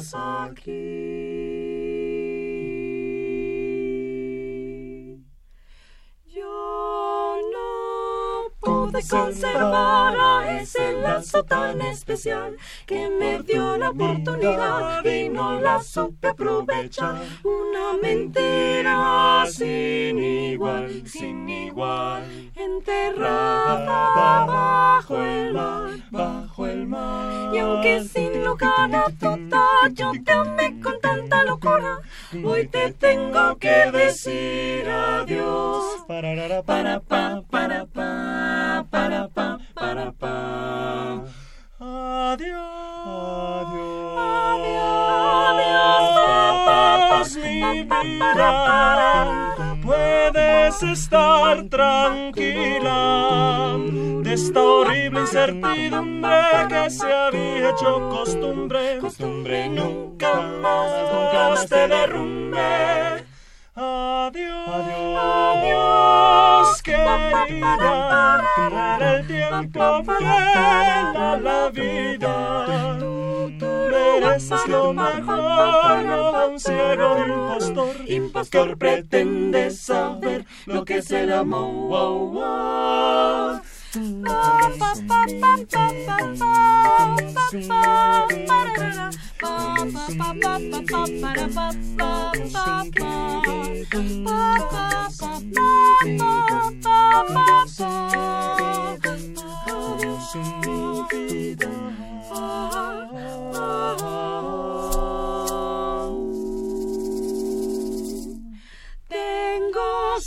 estás pude conservar a ese lazo tan especial que me dio la oportunidad y no la supe aprovechar. Una mentira sin igual, sin igual enterrada bajo el mar, bajo el mar. Y aunque sin lugar a duda yo te amé con tanta locura, hoy te tengo que decir adiós. Para para pa para pa para pa para pa. Adiós. Adiós. Adiós. Adiós. Mi vida puedes estar tranquila de esta horrible incertidumbre que se había hecho costumbre. Costumbre nunca más, nunca más te derrumbe. Adiós, adiós, querida, el tiempo fiel a la vida mereces lo mejor, no un ciego impostor. Impostor pretende saber lo que es el amor. Tengo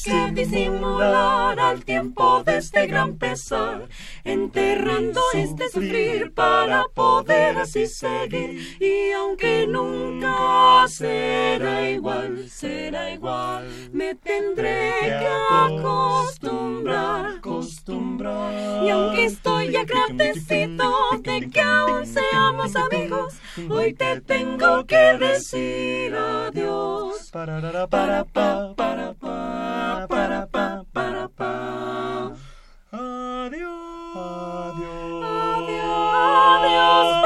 que disimular al tiempo de este gran pesar, enterrando este sufrir para poder así seguir. Y aunque nunca será igual, será igual, me tendré que acostumbrar, acostumbrar. Y aunque estoy agradecido de que aún seamos amigos, hoy te tengo que decir adiós. Para para pa para pa para pa para pa. Adiós. Adiós. Adiós.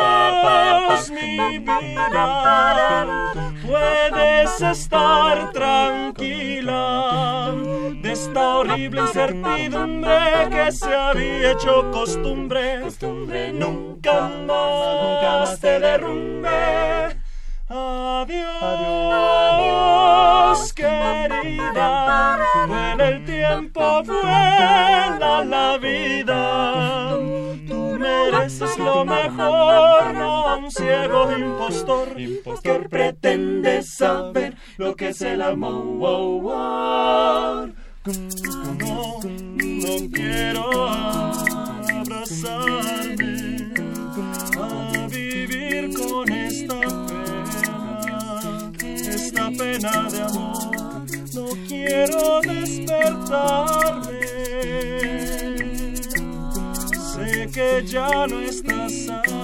mi vida. Puedes estar tranquila de esta horrible incertidumbre que se había hecho costumbre. Costumbre nunca más, nunca más te derrumbe. Adiós, adiós, querida. En el tiempo vuela la vida. Tú mereces lo mejor, no un ciego impostor. Impostor pretende saber lo que es el amor. No, no quiero abrazarme esta pena de amor. No quiero despertarme. Sé que ya no estás aquí.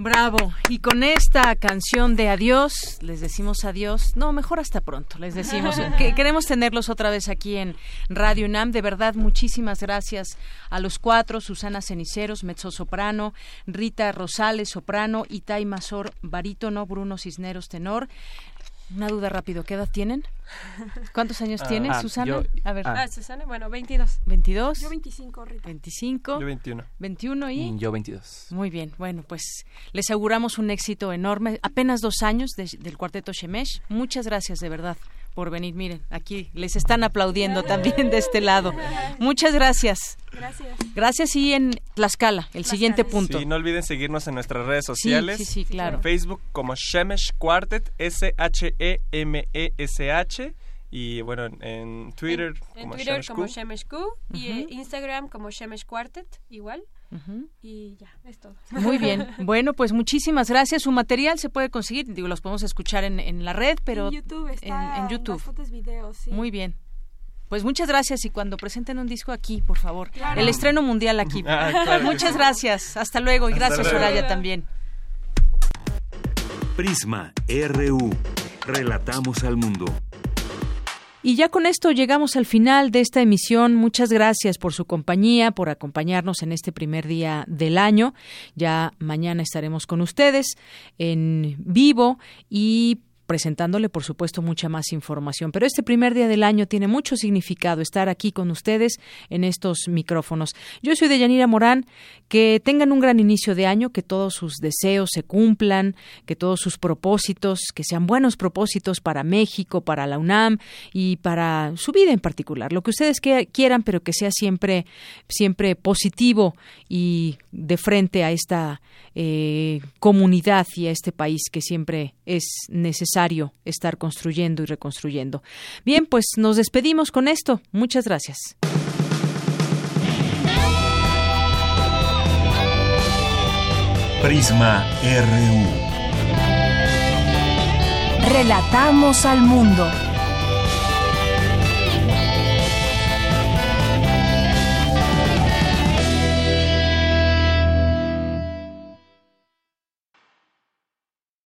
Bravo. Y con esta canción de adiós, les decimos adiós. No, mejor hasta pronto, les decimos. que queremos tenerlos otra vez aquí en Radio UNAM. De verdad, muchísimas gracias a los cuatro, Susana Ceniceros, mezzo soprano, Rita Rosales, soprano, Itay Mazor, barítono, Bruno Cisneros, tenor. Una duda rápido, ¿qué edad tienen? ¿Cuántos años ah, tienes, Susana? a ver. Ah. Susana, bueno, 22. 22. Yo 25, Rita. 25. Yo 21. 21 y... Yo 22. Muy bien, bueno, pues les auguramos un éxito enorme. Apenas dos años del cuarteto Shemesh. Muchas gracias, de verdad por venir. Miren, aquí les están aplaudiendo también de este lado. Muchas gracias. Gracias. Gracias y en Tlaxcala, el siguiente punto. Sí, no olviden seguirnos en nuestras redes sociales. Sí, sí, claro. En Facebook como Shemesh Quartet, S-H-E-M-E-S-H. y bueno, en Twitter en, como, Twitter como Shemesh Q y en Instagram como Shemesh Quartet, igual. Y ya, es todo. Muy bien. Bueno, pues muchísimas gracias. Su material se puede conseguir, digo, los podemos escuchar en, en la red, pero en YouTube. Está en, YouTube. fotos, videos, sí. Muy bien. Pues muchas gracias y cuando presenten un disco aquí, por favor. El estreno mundial aquí. Ah, muchas gracias. Hasta luego y gracias Soraya también. Prisma RU. Relatamos al mundo. Y ya con esto llegamos al final de esta emisión. Muchas gracias por su compañía, por acompañarnos en este primer día del año. Ya mañana estaremos con ustedes en vivo y presentándole, por supuesto, mucha más información. Pero este primer día del año tiene mucho significado estar aquí con ustedes en estos micrófonos. Yo soy Deyanira Morán. Que tengan un gran inicio de año, que todos sus deseos se cumplan, que todos sus propósitos, que sean buenos propósitos para México, para la UNAM y para su vida en particular. Lo que ustedes quieran, pero que sea siempre, siempre positivo y de frente a esta eh, comunidad y a este país que siempre es necesario estar construyendo y reconstruyendo. Bien, pues nos despedimos con esto. Muchas gracias. Prisma RU. Relatamos al mundo.